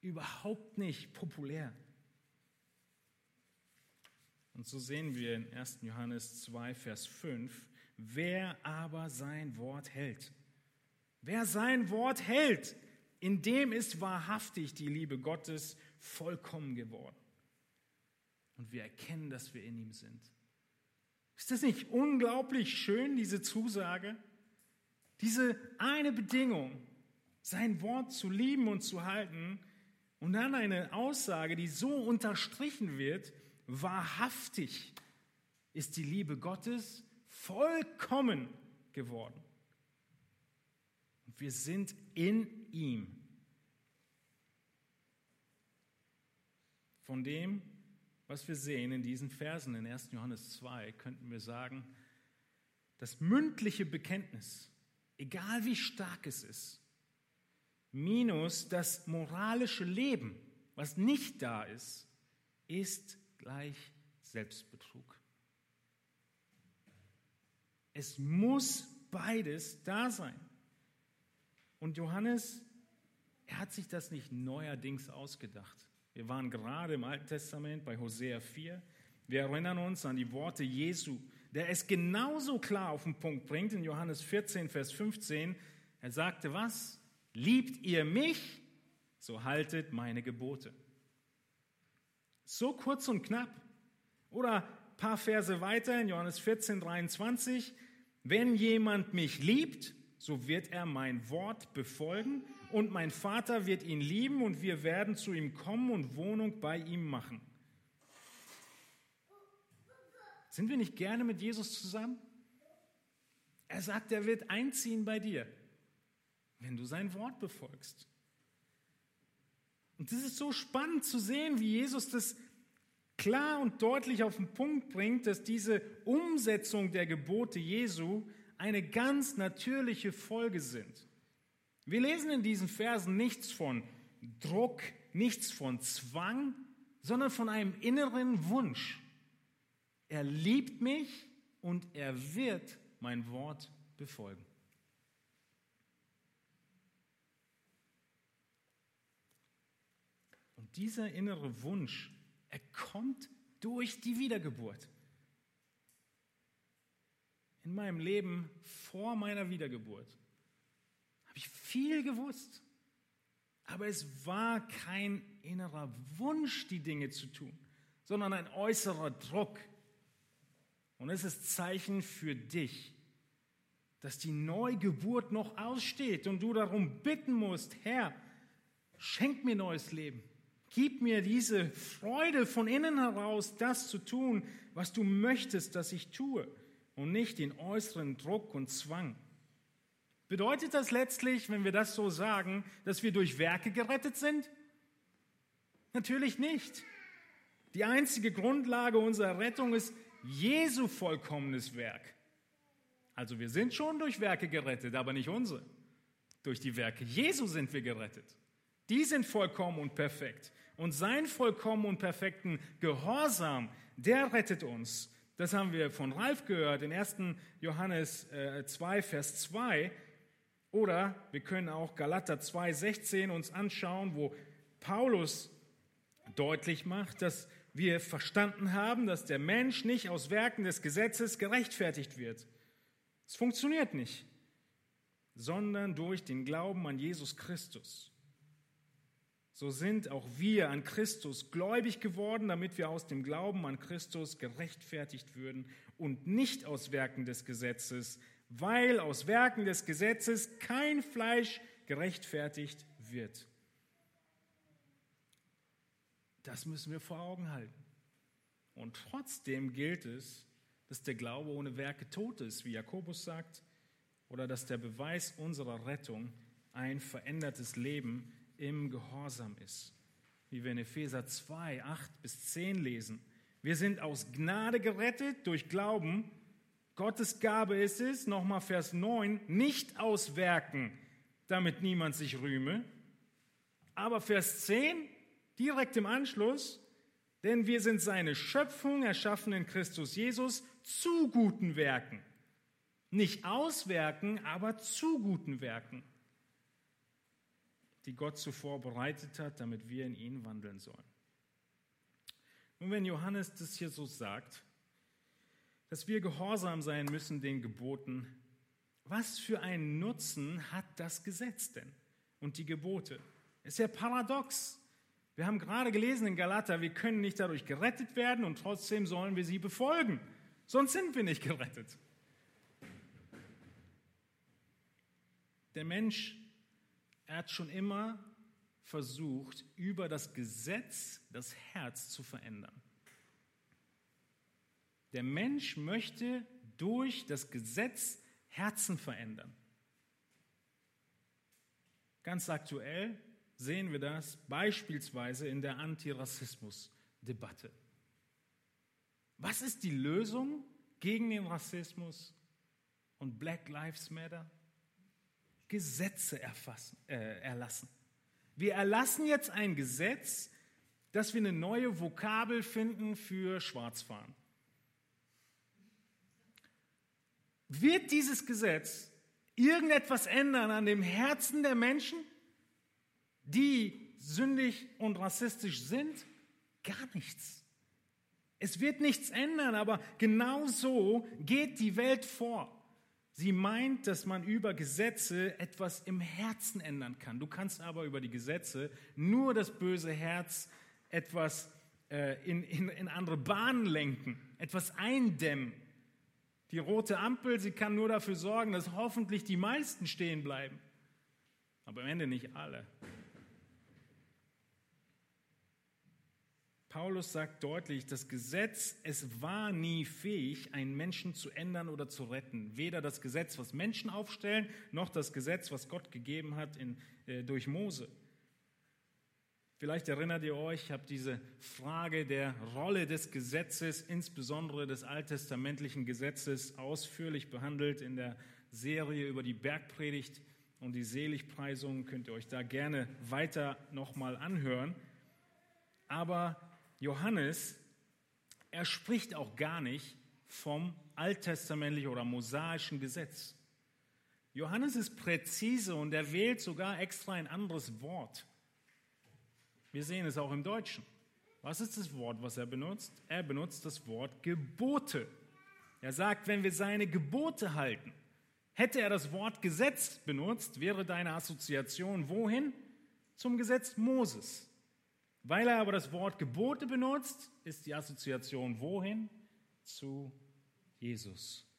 überhaupt nicht populär. Und so sehen wir in 1. Johannes 2, Vers 5, wer aber sein Wort hält. Wer sein Wort hält, in dem ist wahrhaftig die Liebe Gottes vollkommen geworden. Und wir erkennen, dass wir in ihm sind. Ist das nicht unglaublich schön, diese Zusage? Diese eine Bedingung, sein Wort zu lieben und zu halten, und dann eine Aussage, die so unterstrichen wird, wahrhaftig ist die Liebe Gottes vollkommen geworden. Und wir sind in ihm. Von dem, was wir sehen in diesen Versen in 1. Johannes 2, könnten wir sagen, das mündliche Bekenntnis, egal wie stark es ist, minus das moralische Leben, was nicht da ist, ist gleich Selbstbetrug. Es muss beides da sein. Und Johannes, er hat sich das nicht neuerdings ausgedacht. Wir waren gerade im Alten Testament bei Hosea 4. Wir erinnern uns an die Worte Jesu, der es genauso klar auf den Punkt bringt in Johannes 14, Vers 15. Er sagte was? Liebt ihr mich, so haltet meine Gebote. So kurz und knapp. Oder ein paar Verse weiter in Johannes 14, 23. Wenn jemand mich liebt, so wird er mein Wort befolgen und mein Vater wird ihn lieben und wir werden zu ihm kommen und Wohnung bei ihm machen. Sind wir nicht gerne mit Jesus zusammen? Er sagt, er wird einziehen bei dir wenn du sein Wort befolgst. Und das ist so spannend zu sehen, wie Jesus das klar und deutlich auf den Punkt bringt, dass diese Umsetzung der Gebote Jesu eine ganz natürliche Folge sind. Wir lesen in diesen Versen nichts von Druck, nichts von Zwang, sondern von einem inneren Wunsch. Er liebt mich und er wird mein Wort befolgen. Und dieser innere Wunsch, er kommt durch die Wiedergeburt. In meinem Leben vor meiner Wiedergeburt habe ich viel gewusst, aber es war kein innerer Wunsch, die Dinge zu tun, sondern ein äußerer Druck. Und es ist Zeichen für dich, dass die Neugeburt noch aussteht und du darum bitten musst, Herr, schenk mir neues Leben. Gib mir diese Freude von innen heraus, das zu tun, was du möchtest, dass ich tue und nicht den äußeren Druck und Zwang. Bedeutet das letztlich, wenn wir das so sagen, dass wir durch Werke gerettet sind? Natürlich nicht. Die einzige Grundlage unserer Rettung ist Jesu vollkommenes Werk. Also wir sind schon durch Werke gerettet, aber nicht unsere. Durch die Werke Jesu sind wir gerettet. Die sind vollkommen und perfekt. Und sein vollkommen und perfekten Gehorsam, der rettet uns. Das haben wir von Ralf gehört in 1. Johannes 2, äh, Vers 2. Oder wir können auch Galater 2, 16 uns anschauen, wo Paulus deutlich macht, dass wir verstanden haben, dass der Mensch nicht aus Werken des Gesetzes gerechtfertigt wird. Es funktioniert nicht, sondern durch den Glauben an Jesus Christus so sind auch wir an Christus gläubig geworden, damit wir aus dem Glauben an Christus gerechtfertigt würden und nicht aus Werken des Gesetzes, weil aus Werken des Gesetzes kein Fleisch gerechtfertigt wird. Das müssen wir vor Augen halten. Und trotzdem gilt es, dass der Glaube ohne Werke tot ist, wie Jakobus sagt, oder dass der Beweis unserer Rettung ein verändertes Leben ist im Gehorsam ist. Wie wir in Epheser 2, 8 bis 10 lesen. Wir sind aus Gnade gerettet durch Glauben. Gottes Gabe ist es, nochmal Vers 9, nicht aus Werken, damit niemand sich rühme. Aber Vers 10, direkt im Anschluss, denn wir sind seine Schöpfung, erschaffen in Christus Jesus, zu guten Werken. Nicht aus Werken, aber zu guten Werken die Gott zuvor bereitet hat, damit wir in ihn wandeln sollen. Und wenn Johannes das hier so sagt, dass wir gehorsam sein müssen den Geboten, was für einen Nutzen hat das Gesetz denn und die Gebote? Ist ja paradox. Wir haben gerade gelesen in Galater, wir können nicht dadurch gerettet werden und trotzdem sollen wir sie befolgen. Sonst sind wir nicht gerettet. Der Mensch, er hat schon immer versucht, über das Gesetz das Herz zu verändern. Der Mensch möchte durch das Gesetz Herzen verändern. Ganz aktuell sehen wir das beispielsweise in der Antirassismus-Debatte. Was ist die Lösung gegen den Rassismus und Black Lives Matter? Gesetze erfassen, äh, erlassen. Wir erlassen jetzt ein Gesetz, dass wir eine neue Vokabel finden für Schwarzfahren. Wird dieses Gesetz irgendetwas ändern an dem Herzen der Menschen, die sündig und rassistisch sind? Gar nichts. Es wird nichts ändern, aber genau so geht die Welt vor. Sie meint, dass man über Gesetze etwas im Herzen ändern kann. Du kannst aber über die Gesetze nur das böse Herz etwas äh, in, in, in andere Bahnen lenken, etwas eindämmen. Die rote Ampel, sie kann nur dafür sorgen, dass hoffentlich die meisten stehen bleiben, aber am Ende nicht alle. Paulus sagt deutlich, das Gesetz, es war nie fähig, einen Menschen zu ändern oder zu retten. Weder das Gesetz, was Menschen aufstellen, noch das Gesetz, was Gott gegeben hat in, äh, durch Mose. Vielleicht erinnert ihr euch, ich habe diese Frage der Rolle des Gesetzes, insbesondere des alttestamentlichen Gesetzes, ausführlich behandelt in der Serie über die Bergpredigt und die Seligpreisung. Könnt ihr euch da gerne weiter nochmal anhören. Aber Johannes, er spricht auch gar nicht vom alttestamentlichen oder mosaischen Gesetz. Johannes ist präzise und er wählt sogar extra ein anderes Wort. Wir sehen es auch im Deutschen. Was ist das Wort, was er benutzt? Er benutzt das Wort Gebote. Er sagt, wenn wir seine Gebote halten, hätte er das Wort Gesetz benutzt, wäre deine Assoziation wohin? Zum Gesetz Moses. Weil er aber das Wort Gebote benutzt, ist die Assoziation wohin? Zu Jesus.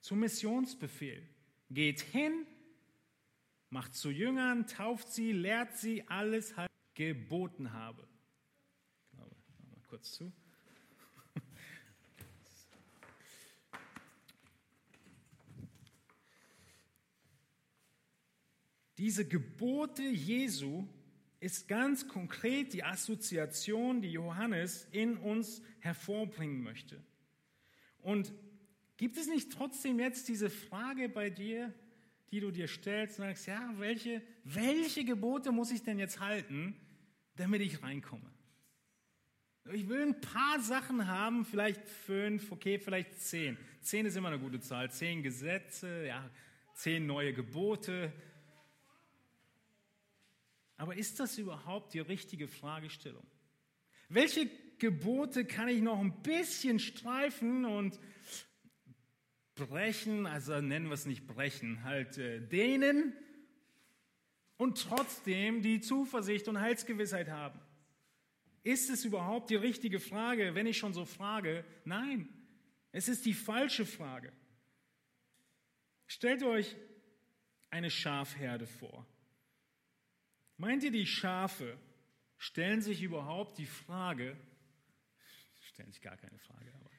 Zum Missionsbefehl. Geht hin, macht zu Jüngern, tauft sie, lehrt sie alles halt geboten habe. Glaube, mal kurz zu. Diese Gebote Jesu ist ganz konkret die Assoziation, die Johannes in uns hervorbringen möchte. Und gibt es nicht trotzdem jetzt diese Frage bei dir, die du dir stellst und sagst, ja, welche, welche Gebote muss ich denn jetzt halten, damit ich reinkomme? Ich will ein paar Sachen haben, vielleicht fünf, okay, vielleicht zehn. Zehn ist immer eine gute Zahl. Zehn Gesetze, ja, zehn neue Gebote, aber ist das überhaupt die richtige Fragestellung? Welche Gebote kann ich noch ein bisschen streifen und brechen, also nennen wir es nicht brechen, halt äh, dehnen und trotzdem die Zuversicht und Heilsgewissheit haben? Ist es überhaupt die richtige Frage, wenn ich schon so frage? Nein, es ist die falsche Frage. Stellt euch eine Schafherde vor. Meint ihr, die Schafe stellen sich überhaupt die Frage, stellen sich gar keine Frage, aber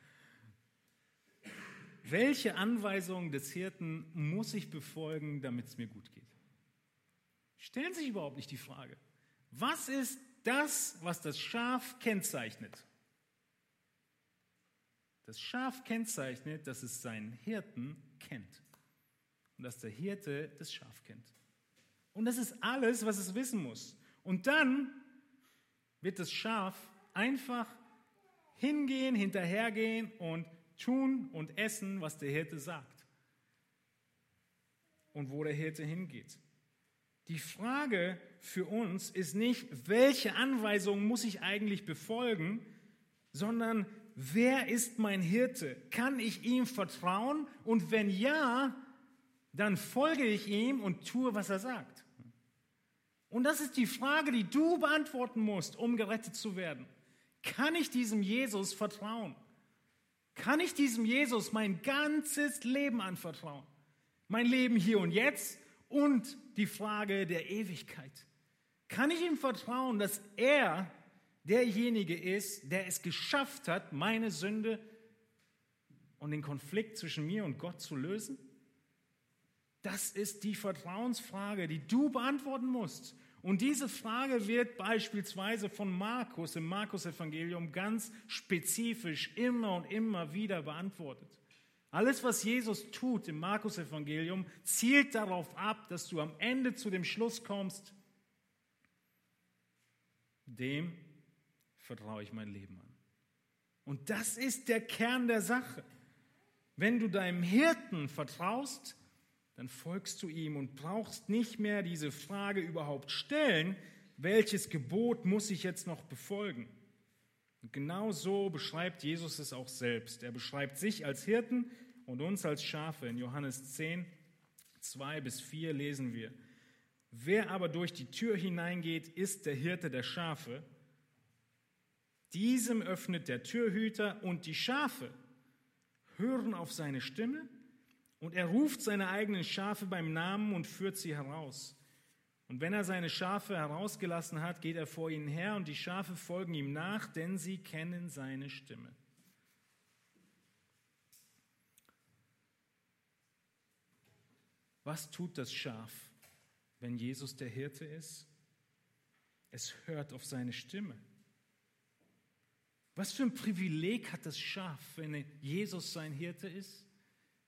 welche Anweisungen des Hirten muss ich befolgen, damit es mir gut geht? Stellen sich überhaupt nicht die Frage. Was ist das, was das Schaf kennzeichnet? Das Schaf kennzeichnet, dass es seinen Hirten kennt und dass der Hirte das Schaf kennt. Und das ist alles, was es wissen muss. Und dann wird das Schaf einfach hingehen, hinterhergehen und tun und essen, was der Hirte sagt. Und wo der Hirte hingeht. Die Frage für uns ist nicht, welche Anweisungen muss ich eigentlich befolgen, sondern wer ist mein Hirte? Kann ich ihm vertrauen? Und wenn ja, dann folge ich ihm und tue, was er sagt. Und das ist die Frage, die du beantworten musst, um gerettet zu werden. Kann ich diesem Jesus vertrauen? Kann ich diesem Jesus mein ganzes Leben anvertrauen? Mein Leben hier und jetzt und die Frage der Ewigkeit. Kann ich ihm vertrauen, dass er derjenige ist, der es geschafft hat, meine Sünde und den Konflikt zwischen mir und Gott zu lösen? Das ist die Vertrauensfrage, die du beantworten musst. Und diese Frage wird beispielsweise von Markus im Markus-Evangelium ganz spezifisch immer und immer wieder beantwortet. Alles, was Jesus tut im Markus-Evangelium, zielt darauf ab, dass du am Ende zu dem Schluss kommst, dem vertraue ich mein Leben an. Und das ist der Kern der Sache. Wenn du deinem Hirten vertraust, dann folgst du ihm und brauchst nicht mehr diese Frage überhaupt stellen, welches Gebot muss ich jetzt noch befolgen? Und genau so beschreibt Jesus es auch selbst. Er beschreibt sich als Hirten und uns als Schafe. In Johannes 10, 2 bis 4 lesen wir, Wer aber durch die Tür hineingeht, ist der Hirte der Schafe. Diesem öffnet der Türhüter und die Schafe hören auf seine Stimme und er ruft seine eigenen Schafe beim Namen und führt sie heraus. Und wenn er seine Schafe herausgelassen hat, geht er vor ihnen her und die Schafe folgen ihm nach, denn sie kennen seine Stimme. Was tut das Schaf, wenn Jesus der Hirte ist? Es hört auf seine Stimme. Was für ein Privileg hat das Schaf, wenn Jesus sein Hirte ist?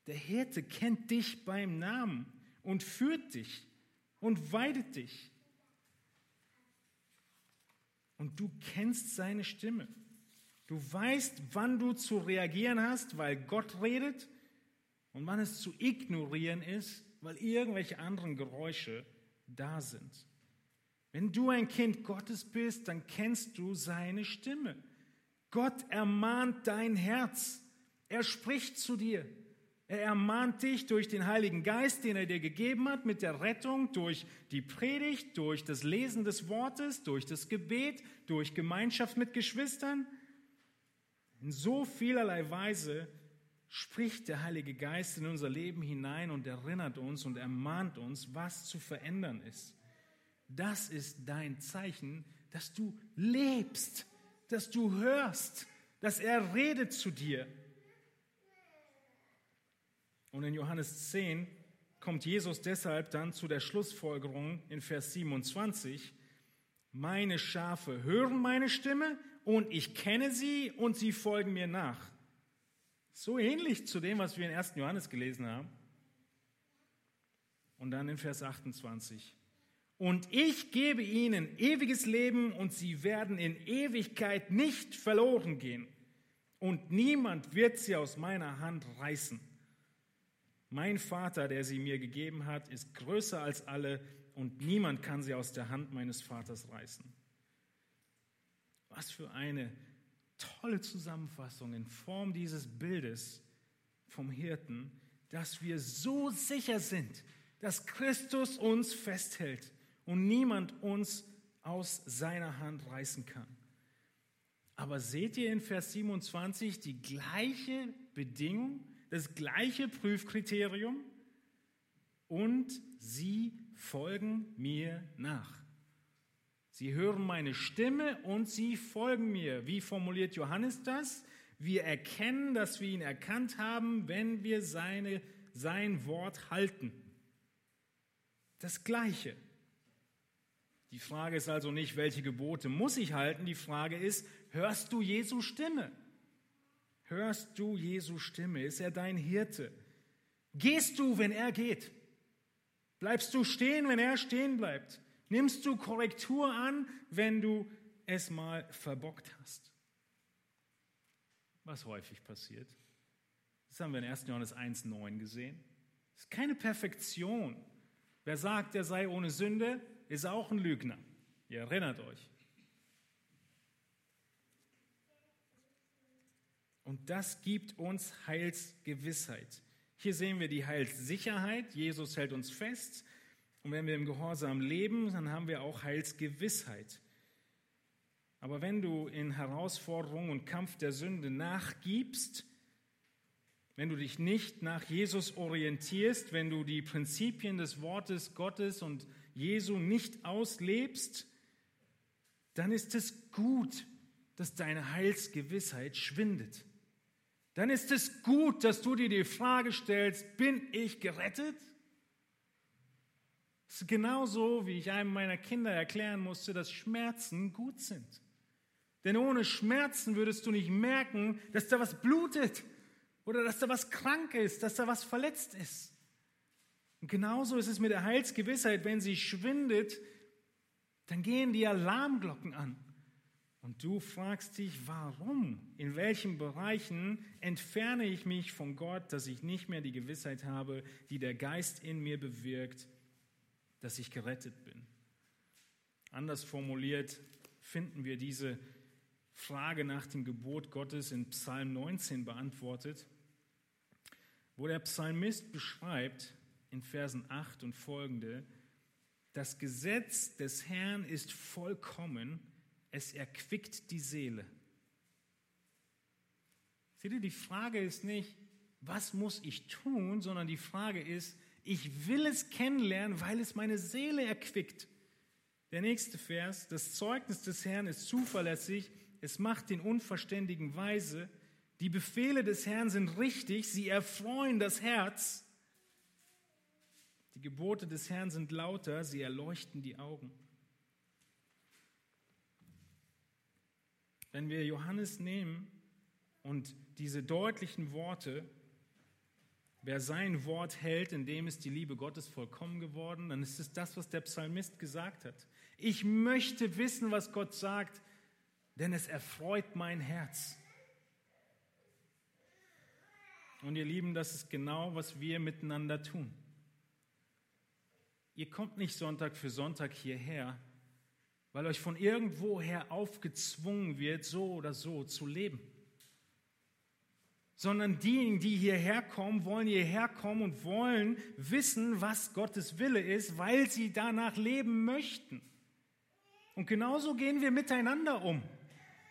Der Hirte kennt dich beim Namen und führt dich und weidet dich. Und du kennst seine Stimme. Du weißt, wann du zu reagieren hast, weil Gott redet und wann es zu ignorieren ist, weil irgendwelche anderen Geräusche da sind. Wenn du ein Kind Gottes bist, dann kennst du seine Stimme. Gott ermahnt dein Herz. Er spricht zu dir. Er ermahnt dich durch den Heiligen Geist, den er dir gegeben hat, mit der Rettung, durch die Predigt, durch das Lesen des Wortes, durch das Gebet, durch Gemeinschaft mit Geschwistern. In so vielerlei Weise spricht der Heilige Geist in unser Leben hinein und erinnert uns und ermahnt uns, was zu verändern ist. Das ist dein Zeichen, dass du lebst, dass du hörst, dass er redet zu dir und in Johannes 10 kommt Jesus deshalb dann zu der Schlussfolgerung in Vers 27, meine Schafe hören meine Stimme und ich kenne sie und sie folgen mir nach. So ähnlich zu dem, was wir in 1. Johannes gelesen haben. Und dann in Vers 28. Und ich gebe ihnen ewiges Leben und sie werden in Ewigkeit nicht verloren gehen. Und niemand wird sie aus meiner Hand reißen. Mein Vater, der sie mir gegeben hat, ist größer als alle und niemand kann sie aus der Hand meines Vaters reißen. Was für eine tolle Zusammenfassung in Form dieses Bildes vom Hirten, dass wir so sicher sind, dass Christus uns festhält und niemand uns aus seiner Hand reißen kann. Aber seht ihr in Vers 27 die gleiche Bedingung? Das gleiche Prüfkriterium und sie folgen mir nach. Sie hören meine Stimme und sie folgen mir. Wie formuliert Johannes das? Wir erkennen, dass wir ihn erkannt haben, wenn wir seine, sein Wort halten. Das Gleiche. Die Frage ist also nicht, welche Gebote muss ich halten? Die Frage ist, hörst du Jesu Stimme? Hörst du Jesu Stimme? Ist er dein Hirte? Gehst du, wenn er geht? Bleibst du stehen, wenn er stehen bleibt? Nimmst du Korrektur an, wenn du es mal verbockt hast? Was häufig passiert. Das haben wir in 1. Johannes 1.9 gesehen. Es ist keine Perfektion. Wer sagt, er sei ohne Sünde, ist auch ein Lügner. Ihr erinnert euch. Und das gibt uns Heilsgewissheit. Hier sehen wir die Heilssicherheit. Jesus hält uns fest. Und wenn wir im Gehorsam leben, dann haben wir auch Heilsgewissheit. Aber wenn du in Herausforderung und Kampf der Sünde nachgibst, wenn du dich nicht nach Jesus orientierst, wenn du die Prinzipien des Wortes Gottes und Jesu nicht auslebst, dann ist es gut, dass deine Heilsgewissheit schwindet dann ist es gut, dass du dir die Frage stellst, bin ich gerettet? Es ist genauso, wie ich einem meiner Kinder erklären musste, dass Schmerzen gut sind. Denn ohne Schmerzen würdest du nicht merken, dass da was blutet oder dass da was krank ist, dass da was verletzt ist. Und genauso ist es mit der Heilsgewissheit, wenn sie schwindet, dann gehen die Alarmglocken an. Und du fragst dich, warum? In welchen Bereichen entferne ich mich von Gott, dass ich nicht mehr die Gewissheit habe, die der Geist in mir bewirkt, dass ich gerettet bin? Anders formuliert finden wir diese Frage nach dem Gebot Gottes in Psalm 19 beantwortet, wo der Psalmist beschreibt in Versen 8 und folgende, das Gesetz des Herrn ist vollkommen, es erquickt die Seele. Seht ihr, die Frage ist nicht, was muss ich tun, sondern die Frage ist, ich will es kennenlernen, weil es meine Seele erquickt. Der nächste Vers, das Zeugnis des Herrn ist zuverlässig, es macht den Unverständigen weise, die Befehle des Herrn sind richtig, sie erfreuen das Herz. Die Gebote des Herrn sind lauter, sie erleuchten die Augen. Wenn wir Johannes nehmen und diese deutlichen Worte, wer sein Wort hält, in dem ist die Liebe Gottes vollkommen geworden, dann ist es das, was der Psalmist gesagt hat. Ich möchte wissen, was Gott sagt, denn es erfreut mein Herz. Und ihr Lieben, das ist genau, was wir miteinander tun. Ihr kommt nicht Sonntag für Sonntag hierher, weil euch von irgendwoher aufgezwungen wird, so oder so zu leben. Sondern diejenigen, die hierher kommen, wollen hierher kommen und wollen wissen, was Gottes Wille ist, weil sie danach leben möchten. Und genauso gehen wir miteinander um.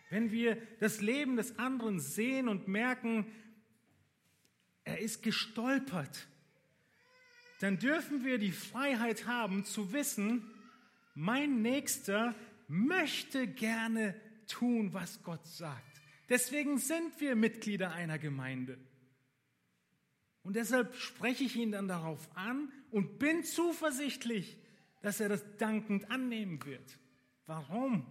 Wenn wir das Leben des anderen sehen und merken, er ist gestolpert, dann dürfen wir die Freiheit haben zu wissen, mein Nächster möchte gerne tun, was Gott sagt. Deswegen sind wir Mitglieder einer Gemeinde. Und deshalb spreche ich ihn dann darauf an und bin zuversichtlich, dass er das dankend annehmen wird. Warum?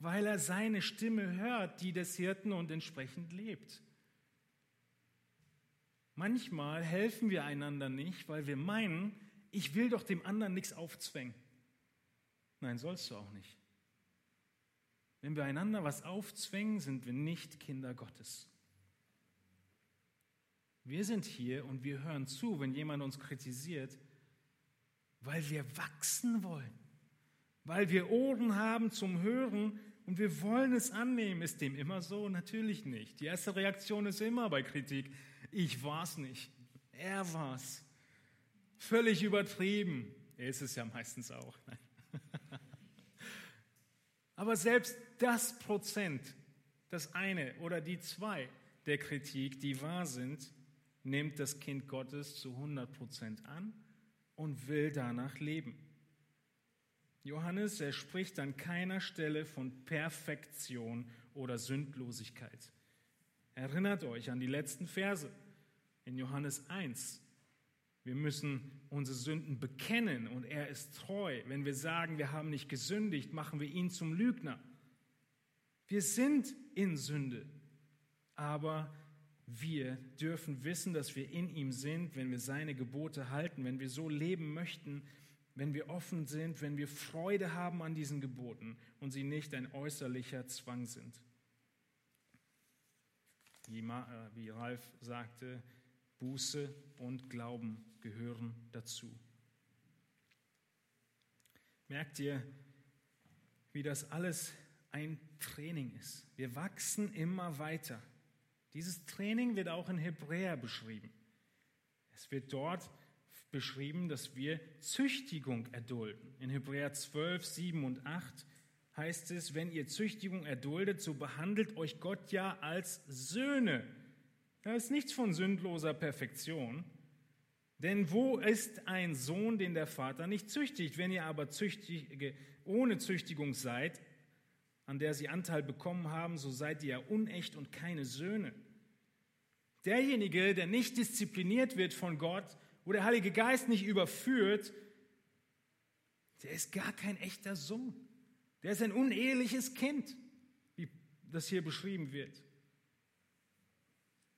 Weil er seine Stimme hört, die des Hirten und entsprechend lebt. Manchmal helfen wir einander nicht, weil wir meinen, ich will doch dem anderen nichts aufzwängen. Nein, sollst du auch nicht. Wenn wir einander was aufzwängen, sind wir nicht Kinder Gottes. Wir sind hier und wir hören zu, wenn jemand uns kritisiert, weil wir wachsen wollen, weil wir Ohren haben zum Hören und wir wollen es annehmen. Ist dem immer so? Natürlich nicht. Die erste Reaktion ist immer bei Kritik, ich war's nicht, er war's. Völlig übertrieben. Er ist es ja meistens auch. Aber selbst das Prozent, das eine oder die zwei der Kritik, die wahr sind, nimmt das Kind Gottes zu 100 Prozent an und will danach leben. Johannes, er spricht an keiner Stelle von Perfektion oder Sündlosigkeit. Erinnert euch an die letzten Verse in Johannes 1. Wir müssen unsere Sünden bekennen und er ist treu. Wenn wir sagen, wir haben nicht gesündigt, machen wir ihn zum Lügner. Wir sind in Sünde, aber wir dürfen wissen, dass wir in ihm sind, wenn wir seine Gebote halten, wenn wir so leben möchten, wenn wir offen sind, wenn wir Freude haben an diesen Geboten und sie nicht ein äußerlicher Zwang sind. Wie, äh, Ralf sagte, Buße und Glauben gehören dazu. merkt ihr, wie das alles ein Training ist. Wir wachsen immer weiter. Dieses Training wird auch in Hebräer beschrieben. Es wird dort beschrieben, dass wir Züchtigung erdulden. In Hebräer 12, 7 und 8 heißt es, wenn ihr Züchtigung erduldet, so behandelt euch Gott ja als Söhne. Da ist nichts von sündloser Perfektion. Denn wo ist ein Sohn, den der Vater nicht züchtigt? Wenn ihr aber züchtig, ohne Züchtigung seid, an der sie Anteil bekommen haben, so seid ihr ja unecht und keine Söhne. Derjenige, der nicht diszipliniert wird von Gott, wo der Heilige Geist nicht überführt, der ist gar kein echter Sohn. Der ist ein uneheliches Kind, wie das hier beschrieben wird.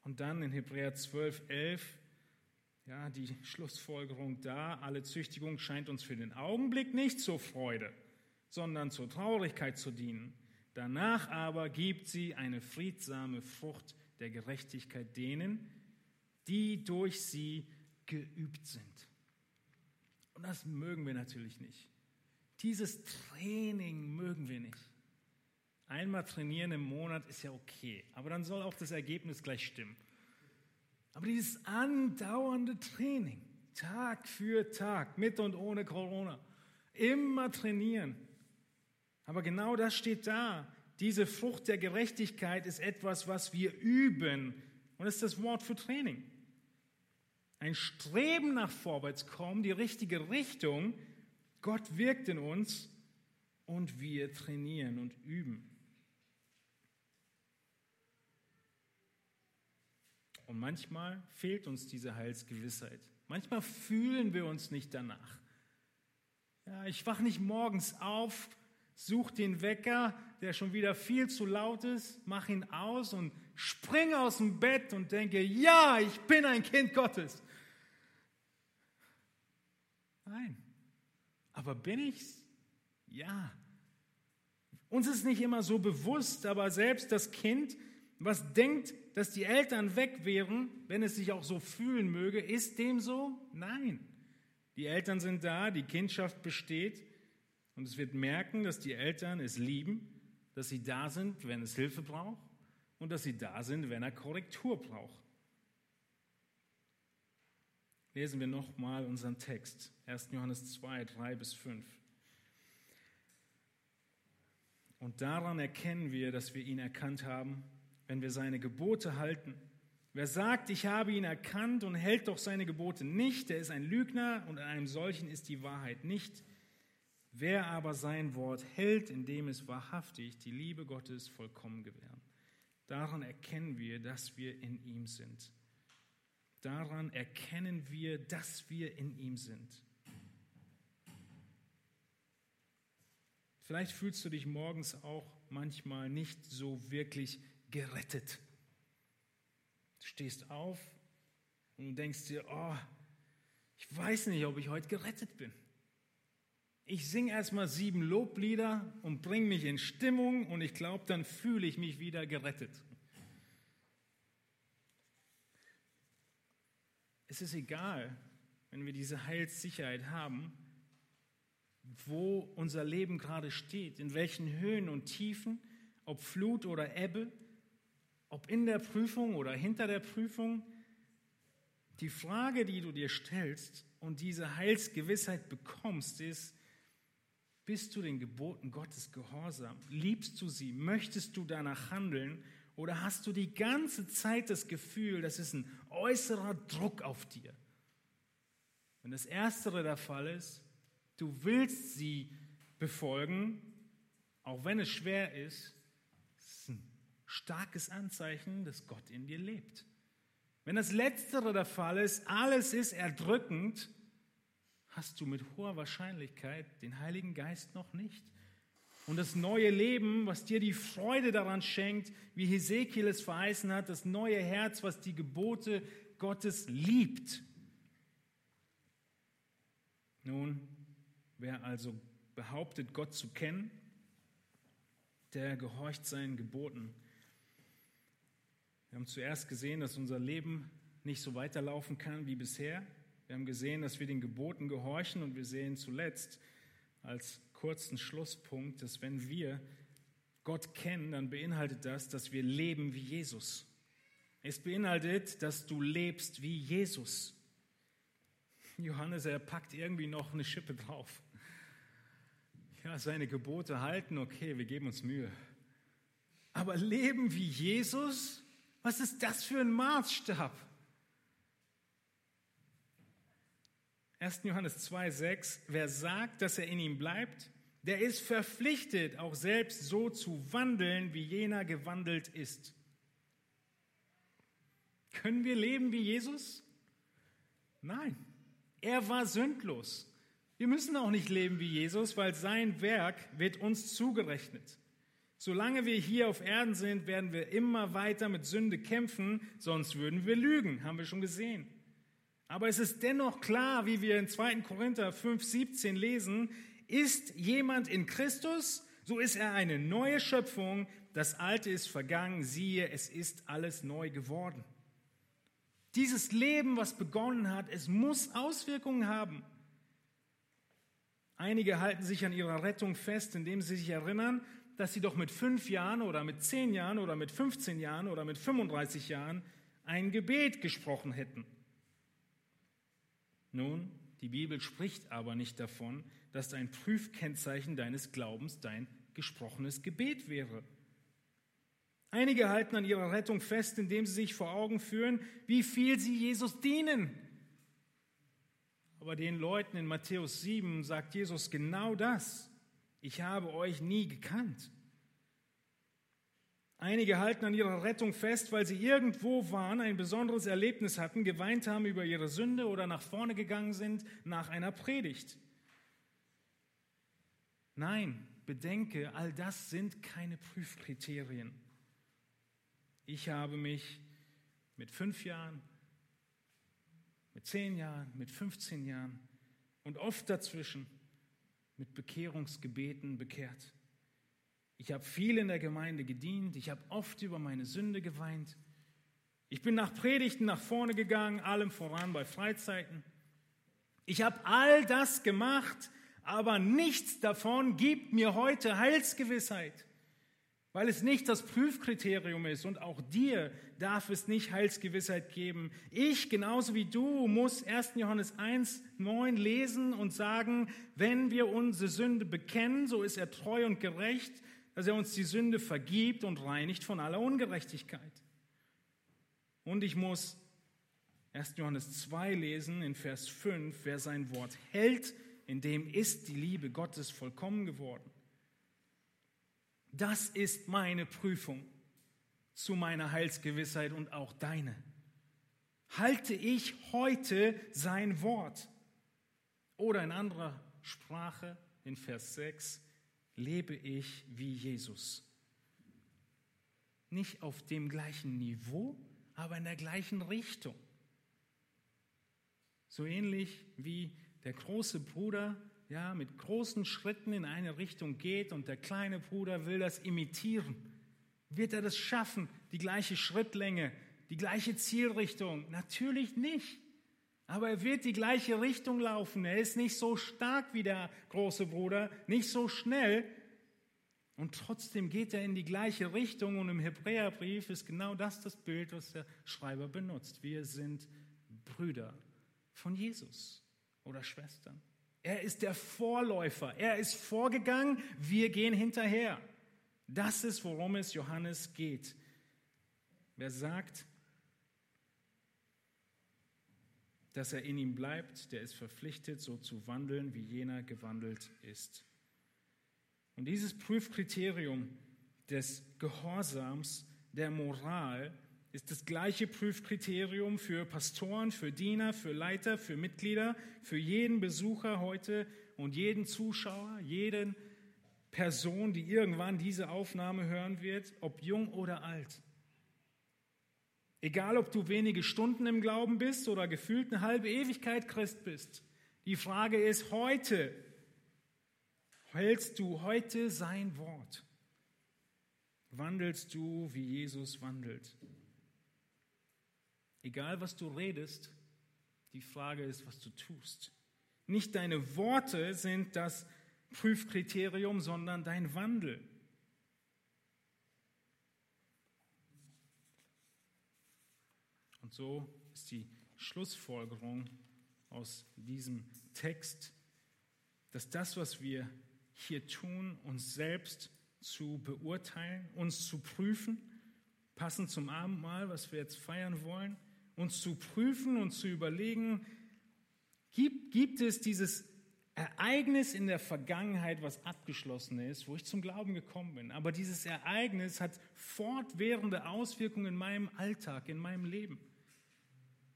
Und dann in Hebräer 12, 11, ja, die Schlussfolgerung da, alle Züchtigung scheint uns für den Augenblick nicht zur Freude, sondern zur Traurigkeit zu dienen. Danach aber gibt sie eine friedsame Frucht der Gerechtigkeit denen, die durch sie geübt sind. Und das mögen wir natürlich nicht. Dieses Training mögen wir nicht. Einmal trainieren im Monat ist ja okay, aber dann soll auch das Ergebnis gleich stimmen. Aber dieses andauernde Training, Tag für Tag, mit und ohne Corona, immer trainieren. Aber genau das steht da. Diese Frucht der Gerechtigkeit ist etwas, was wir üben. Und das ist das Wort für Training. Ein Streben nach Vorwärtskommen, die richtige Richtung. Gott wirkt in uns und wir trainieren und üben. Und manchmal fehlt uns diese Heilsgewissheit. Manchmal fühlen wir uns nicht danach. Ja, ich wache nicht morgens auf, suche den Wecker, der schon wieder viel zu laut ist, mache ihn aus und springe aus dem Bett und denke, ja, ich bin ein Kind Gottes. Nein. Aber bin ich's? Ja. Uns ist nicht immer so bewusst, aber selbst das Kind was denkt, dass die Eltern weg wären, wenn es sich auch so fühlen möge, ist dem so? Nein. Die Eltern sind da, die Kindschaft besteht und es wird merken, dass die Eltern es lieben, dass sie da sind, wenn es Hilfe braucht und dass sie da sind, wenn er Korrektur braucht. Lesen wir nochmal unseren Text, 1. Johannes 2, 3 bis 5. Und daran erkennen wir, dass wir ihn erkannt haben, wenn wir seine Gebote halten. Wer sagt, ich habe ihn erkannt und hält doch seine Gebote nicht, der ist ein Lügner und an einem solchen ist die Wahrheit nicht. Wer aber sein Wort hält, indem es wahrhaftig die Liebe Gottes vollkommen gewähren. Daran erkennen wir, dass wir in ihm sind. Daran erkennen wir, dass wir in ihm sind. Vielleicht fühlst du dich morgens auch manchmal nicht so wirklich gerettet. Du stehst auf und denkst dir, oh, ich weiß nicht, ob ich heute gerettet bin. Ich singe erstmal sieben Loblieder und bringe mich in Stimmung und ich glaube, dann fühle ich mich wieder gerettet. Es ist egal, wenn wir diese Heilssicherheit haben, wo unser Leben gerade steht, in welchen Höhen und Tiefen, ob Flut oder Ebbe, ob in der Prüfung oder hinter der Prüfung, die Frage, die du dir stellst und diese Heilsgewissheit bekommst, ist, bist du den Geboten Gottes gehorsam? Liebst du sie? Möchtest du danach handeln? Oder hast du die ganze Zeit das Gefühl, das ist ein äußerer Druck auf dir? Wenn das Erstere der Fall ist, du willst sie befolgen, auch wenn es schwer ist, starkes Anzeichen, dass Gott in dir lebt. Wenn das Letztere der Fall ist, alles ist erdrückend, hast du mit hoher Wahrscheinlichkeit den Heiligen Geist noch nicht. Und das neue Leben, was dir die Freude daran schenkt, wie Hesekiel es verheißen hat, das neue Herz, was die Gebote Gottes liebt. Nun, wer also behauptet, Gott zu kennen, der gehorcht seinen Geboten. Wir haben zuerst gesehen, dass unser Leben nicht so weiterlaufen kann wie bisher. Wir haben gesehen, dass wir den Geboten gehorchen und wir sehen zuletzt, als kurzen Schlusspunkt, dass wenn wir Gott kennen, dann beinhaltet das, dass wir leben wie Jesus. Es beinhaltet, dass du lebst wie Jesus. Johannes, er packt irgendwie noch eine Schippe drauf. Ja, seine Gebote halten, okay, wir geben uns Mühe. Aber leben wie Jesus, was ist das für ein Maßstab? 1. Johannes 2,6, wer sagt, dass er in ihm bleibt, der ist verpflichtet, auch selbst so zu wandeln, wie jener gewandelt ist. Können wir leben wie Jesus? Nein, er war sündlos. Wir müssen auch nicht leben wie Jesus, weil sein Werk wird uns zugerechnet. Solange wir hier auf Erden sind, werden wir immer weiter mit Sünde kämpfen, sonst würden wir lügen, haben wir schon gesehen. Aber es ist dennoch klar, wie wir in 2. Korinther 5, 17 lesen, ist jemand in Christus, so ist er eine neue Schöpfung, das Alte ist vergangen, siehe, es ist alles neu geworden. Dieses Leben, was begonnen hat, es muss Auswirkungen haben. Einige halten sich an ihrer Rettung fest, indem sie sich erinnern, dass sie doch mit fünf Jahren oder mit zehn Jahren oder mit 15 Jahren oder mit 35 Jahren ein Gebet gesprochen hätten. Nun, die Bibel spricht aber nicht davon, dass ein Prüfkennzeichen deines Glaubens dein gesprochenes Gebet wäre. Einige halten an ihrer Rettung fest, indem sie sich vor Augen führen, wie viel sie Jesus dienen. Aber den Leuten in Matthäus 7 sagt Jesus genau das. Ich habe euch nie gekannt. Einige halten an ihrer Rettung fest, weil sie irgendwo waren, ein besonderes Erlebnis hatten, geweint haben über ihre Sünde oder nach vorne gegangen sind nach einer Predigt. Nein, bedenke, all das sind keine Prüfkriterien. Ich habe mich mit fünf Jahren, mit zehn Jahren, mit 15 Jahren und oft dazwischen mit Bekehrungsgebeten bekehrt. Ich habe viel in der Gemeinde gedient, ich habe oft über meine Sünde geweint. Ich bin nach Predigten nach vorne gegangen, allem voran bei Freizeiten. Ich habe all das gemacht, aber nichts davon gibt mir heute Heilsgewissheit weil es nicht das Prüfkriterium ist und auch dir darf es nicht Heilsgewissheit geben. Ich, genauso wie du, muss 1. Johannes 1, 9 lesen und sagen, wenn wir unsere Sünde bekennen, so ist er treu und gerecht, dass er uns die Sünde vergibt und reinigt von aller Ungerechtigkeit. Und ich muss 1. Johannes 2 lesen in Vers 5, wer sein Wort hält, in dem ist die Liebe Gottes vollkommen geworden. Das ist meine Prüfung zu meiner Heilsgewissheit und auch deine. Halte ich heute sein Wort? Oder in anderer Sprache, in Vers 6, lebe ich wie Jesus. Nicht auf dem gleichen Niveau, aber in der gleichen Richtung. So ähnlich wie der große Bruder ja, mit großen Schritten in eine Richtung geht und der kleine Bruder will das imitieren. Wird er das schaffen, die gleiche Schrittlänge, die gleiche Zielrichtung? Natürlich nicht. Aber er wird die gleiche Richtung laufen. Er ist nicht so stark wie der große Bruder, nicht so schnell. Und trotzdem geht er in die gleiche Richtung. Und im Hebräerbrief ist genau das das Bild, was der Schreiber benutzt. Wir sind Brüder von Jesus oder Schwestern. Er ist der Vorläufer. Er ist vorgegangen. Wir gehen hinterher. Das ist, worum es Johannes geht. Wer sagt, dass er in ihm bleibt, der ist verpflichtet, so zu wandeln, wie jener gewandelt ist. Und dieses Prüfkriterium des Gehorsams, der Moral, ist das gleiche Prüfkriterium für Pastoren, für Diener, für Leiter, für Mitglieder, für jeden Besucher heute und jeden Zuschauer, jeden Person, die irgendwann diese Aufnahme hören wird, ob jung oder alt. Egal, ob du wenige Stunden im Glauben bist oder gefühlt eine halbe Ewigkeit Christ bist. Die Frage ist heute, hältst du heute sein Wort? Wandelst du, wie Jesus wandelt? Egal, was du redest, die Frage ist, was du tust. Nicht deine Worte sind das Prüfkriterium, sondern dein Wandel. Und so ist die Schlussfolgerung aus diesem Text, dass das, was wir hier tun, uns selbst zu beurteilen, uns zu prüfen, passend zum Abendmahl, was wir jetzt feiern wollen, uns zu prüfen und zu überlegen, gibt, gibt es dieses Ereignis in der Vergangenheit, was abgeschlossen ist, wo ich zum Glauben gekommen bin. Aber dieses Ereignis hat fortwährende Auswirkungen in meinem Alltag, in meinem Leben.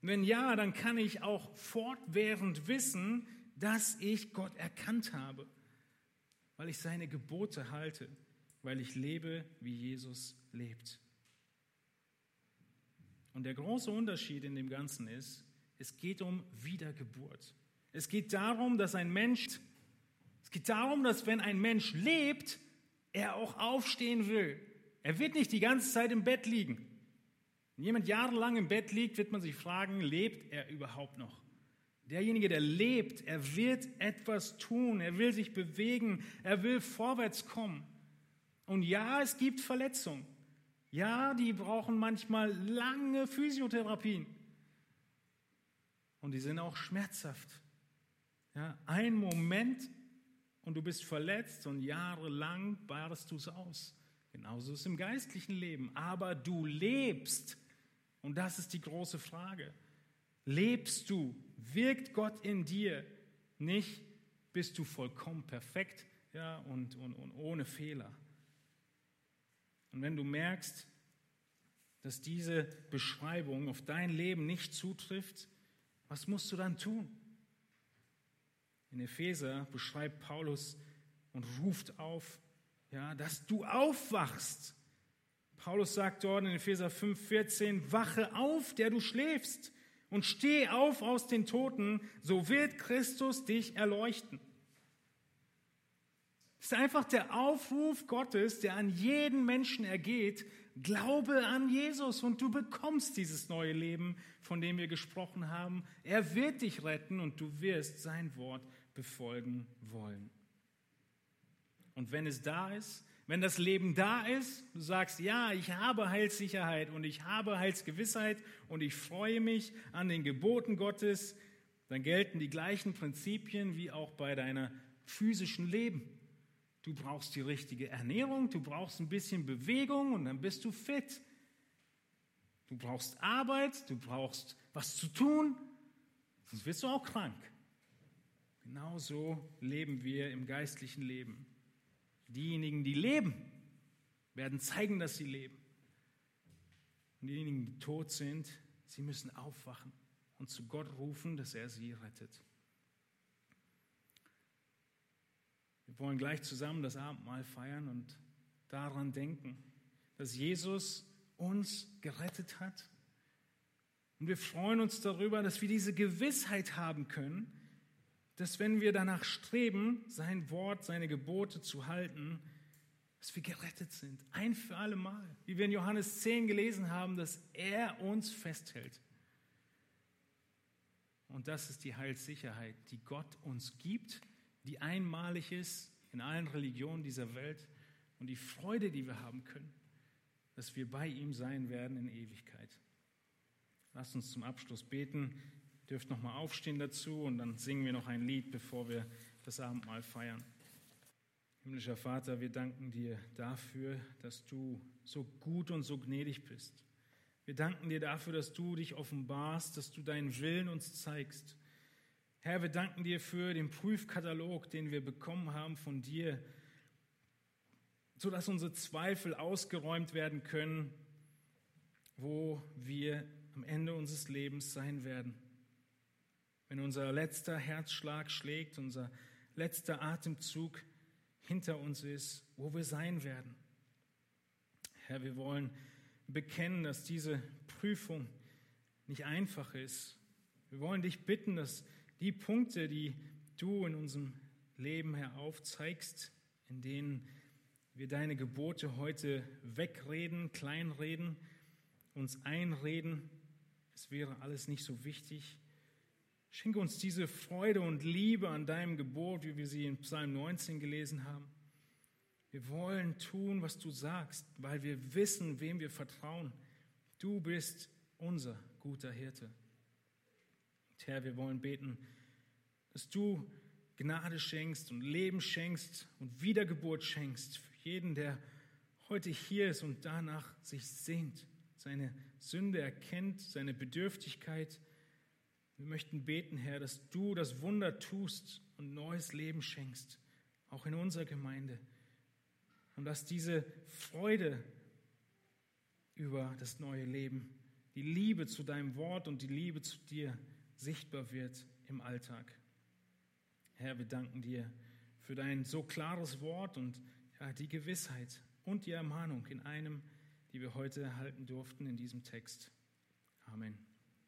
Wenn ja, dann kann ich auch fortwährend wissen, dass ich Gott erkannt habe, weil ich seine Gebote halte, weil ich lebe, wie Jesus lebt. Und der große Unterschied in dem Ganzen ist, es geht um Wiedergeburt. Es geht darum, dass ein Mensch, es geht darum, dass wenn ein Mensch lebt, er auch aufstehen will. Er wird nicht die ganze Zeit im Bett liegen. Wenn jemand jahrelang im Bett liegt, wird man sich fragen, lebt er überhaupt noch? Derjenige, der lebt, er wird etwas tun, er will sich bewegen, er will vorwärts kommen. Und ja, es gibt Verletzungen. Ja, die brauchen manchmal lange Physiotherapien. Und die sind auch schmerzhaft. Ja, ein Moment und du bist verletzt und jahrelang badest du es aus. Genauso ist es im geistlichen Leben. Aber du lebst. Und das ist die große Frage. Lebst du? Wirkt Gott in dir? Nicht bist du vollkommen perfekt ja, und, und, und ohne Fehler. Und wenn du merkst, dass diese Beschreibung auf dein Leben nicht zutrifft, was musst du dann tun? In Epheser beschreibt Paulus und ruft auf, ja, dass du aufwachst. Paulus sagt dort in Epheser 5,14, wache auf, der du schläfst, und steh auf aus den Toten, so wird Christus dich erleuchten. Es ist einfach der Aufruf Gottes, der an jeden Menschen ergeht. Glaube an Jesus und du bekommst dieses neue Leben, von dem wir gesprochen haben. Er wird dich retten und du wirst sein Wort befolgen wollen. Und wenn es da ist, wenn das Leben da ist, du sagst, ja, ich habe Heilssicherheit und ich habe Heilsgewissheit und ich freue mich an den Geboten Gottes, dann gelten die gleichen Prinzipien wie auch bei deiner physischen Leben. Du brauchst die richtige Ernährung, du brauchst ein bisschen Bewegung und dann bist du fit. Du brauchst Arbeit, du brauchst was zu tun, sonst wirst du auch krank. Genauso leben wir im geistlichen Leben. Diejenigen, die leben, werden zeigen, dass sie leben. Und diejenigen, die tot sind, sie müssen aufwachen und zu Gott rufen, dass er sie rettet. Wir wollen gleich zusammen das Abendmahl feiern und daran denken, dass Jesus uns gerettet hat. Und wir freuen uns darüber, dass wir diese Gewissheit haben können, dass wenn wir danach streben, sein Wort, seine Gebote zu halten, dass wir gerettet sind. Ein für alle Mal. Wie wir in Johannes 10 gelesen haben, dass er uns festhält. Und das ist die Heilssicherheit, die Gott uns gibt die einmalig ist in allen Religionen dieser Welt und die Freude, die wir haben können, dass wir bei ihm sein werden in Ewigkeit. Lasst uns zum Abschluss beten. Ihr dürft nochmal aufstehen dazu und dann singen wir noch ein Lied, bevor wir das Abendmahl feiern. Himmlischer Vater, wir danken dir dafür, dass du so gut und so gnädig bist. Wir danken dir dafür, dass du dich offenbarst, dass du deinen Willen uns zeigst Herr, wir danken dir für den Prüfkatalog, den wir bekommen haben von dir, sodass unsere Zweifel ausgeräumt werden können, wo wir am Ende unseres Lebens sein werden. Wenn unser letzter Herzschlag schlägt, unser letzter Atemzug hinter uns ist, wo wir sein werden. Herr, wir wollen bekennen, dass diese Prüfung nicht einfach ist. Wir wollen dich bitten, dass die Punkte, die du in unserem Leben heraufzeigst, in denen wir deine Gebote heute wegreden, kleinreden, uns einreden, es wäre alles nicht so wichtig. Schenke uns diese Freude und Liebe an deinem Gebot, wie wir sie in Psalm 19 gelesen haben. Wir wollen tun, was du sagst, weil wir wissen, wem wir vertrauen. Du bist unser guter Hirte. Herr, wir wollen beten, dass du Gnade schenkst und Leben schenkst und Wiedergeburt schenkst für jeden, der heute hier ist und danach sich sehnt, seine Sünde erkennt, seine Bedürftigkeit. Wir möchten beten, Herr, dass du das Wunder tust und neues Leben schenkst, auch in unserer Gemeinde. Und dass diese Freude über das neue Leben, die Liebe zu deinem Wort und die Liebe zu dir sichtbar wird im Alltag. Herr, wir danken dir für dein so klares Wort und ja, die Gewissheit und die Ermahnung in einem, die wir heute erhalten durften in diesem Text. Amen.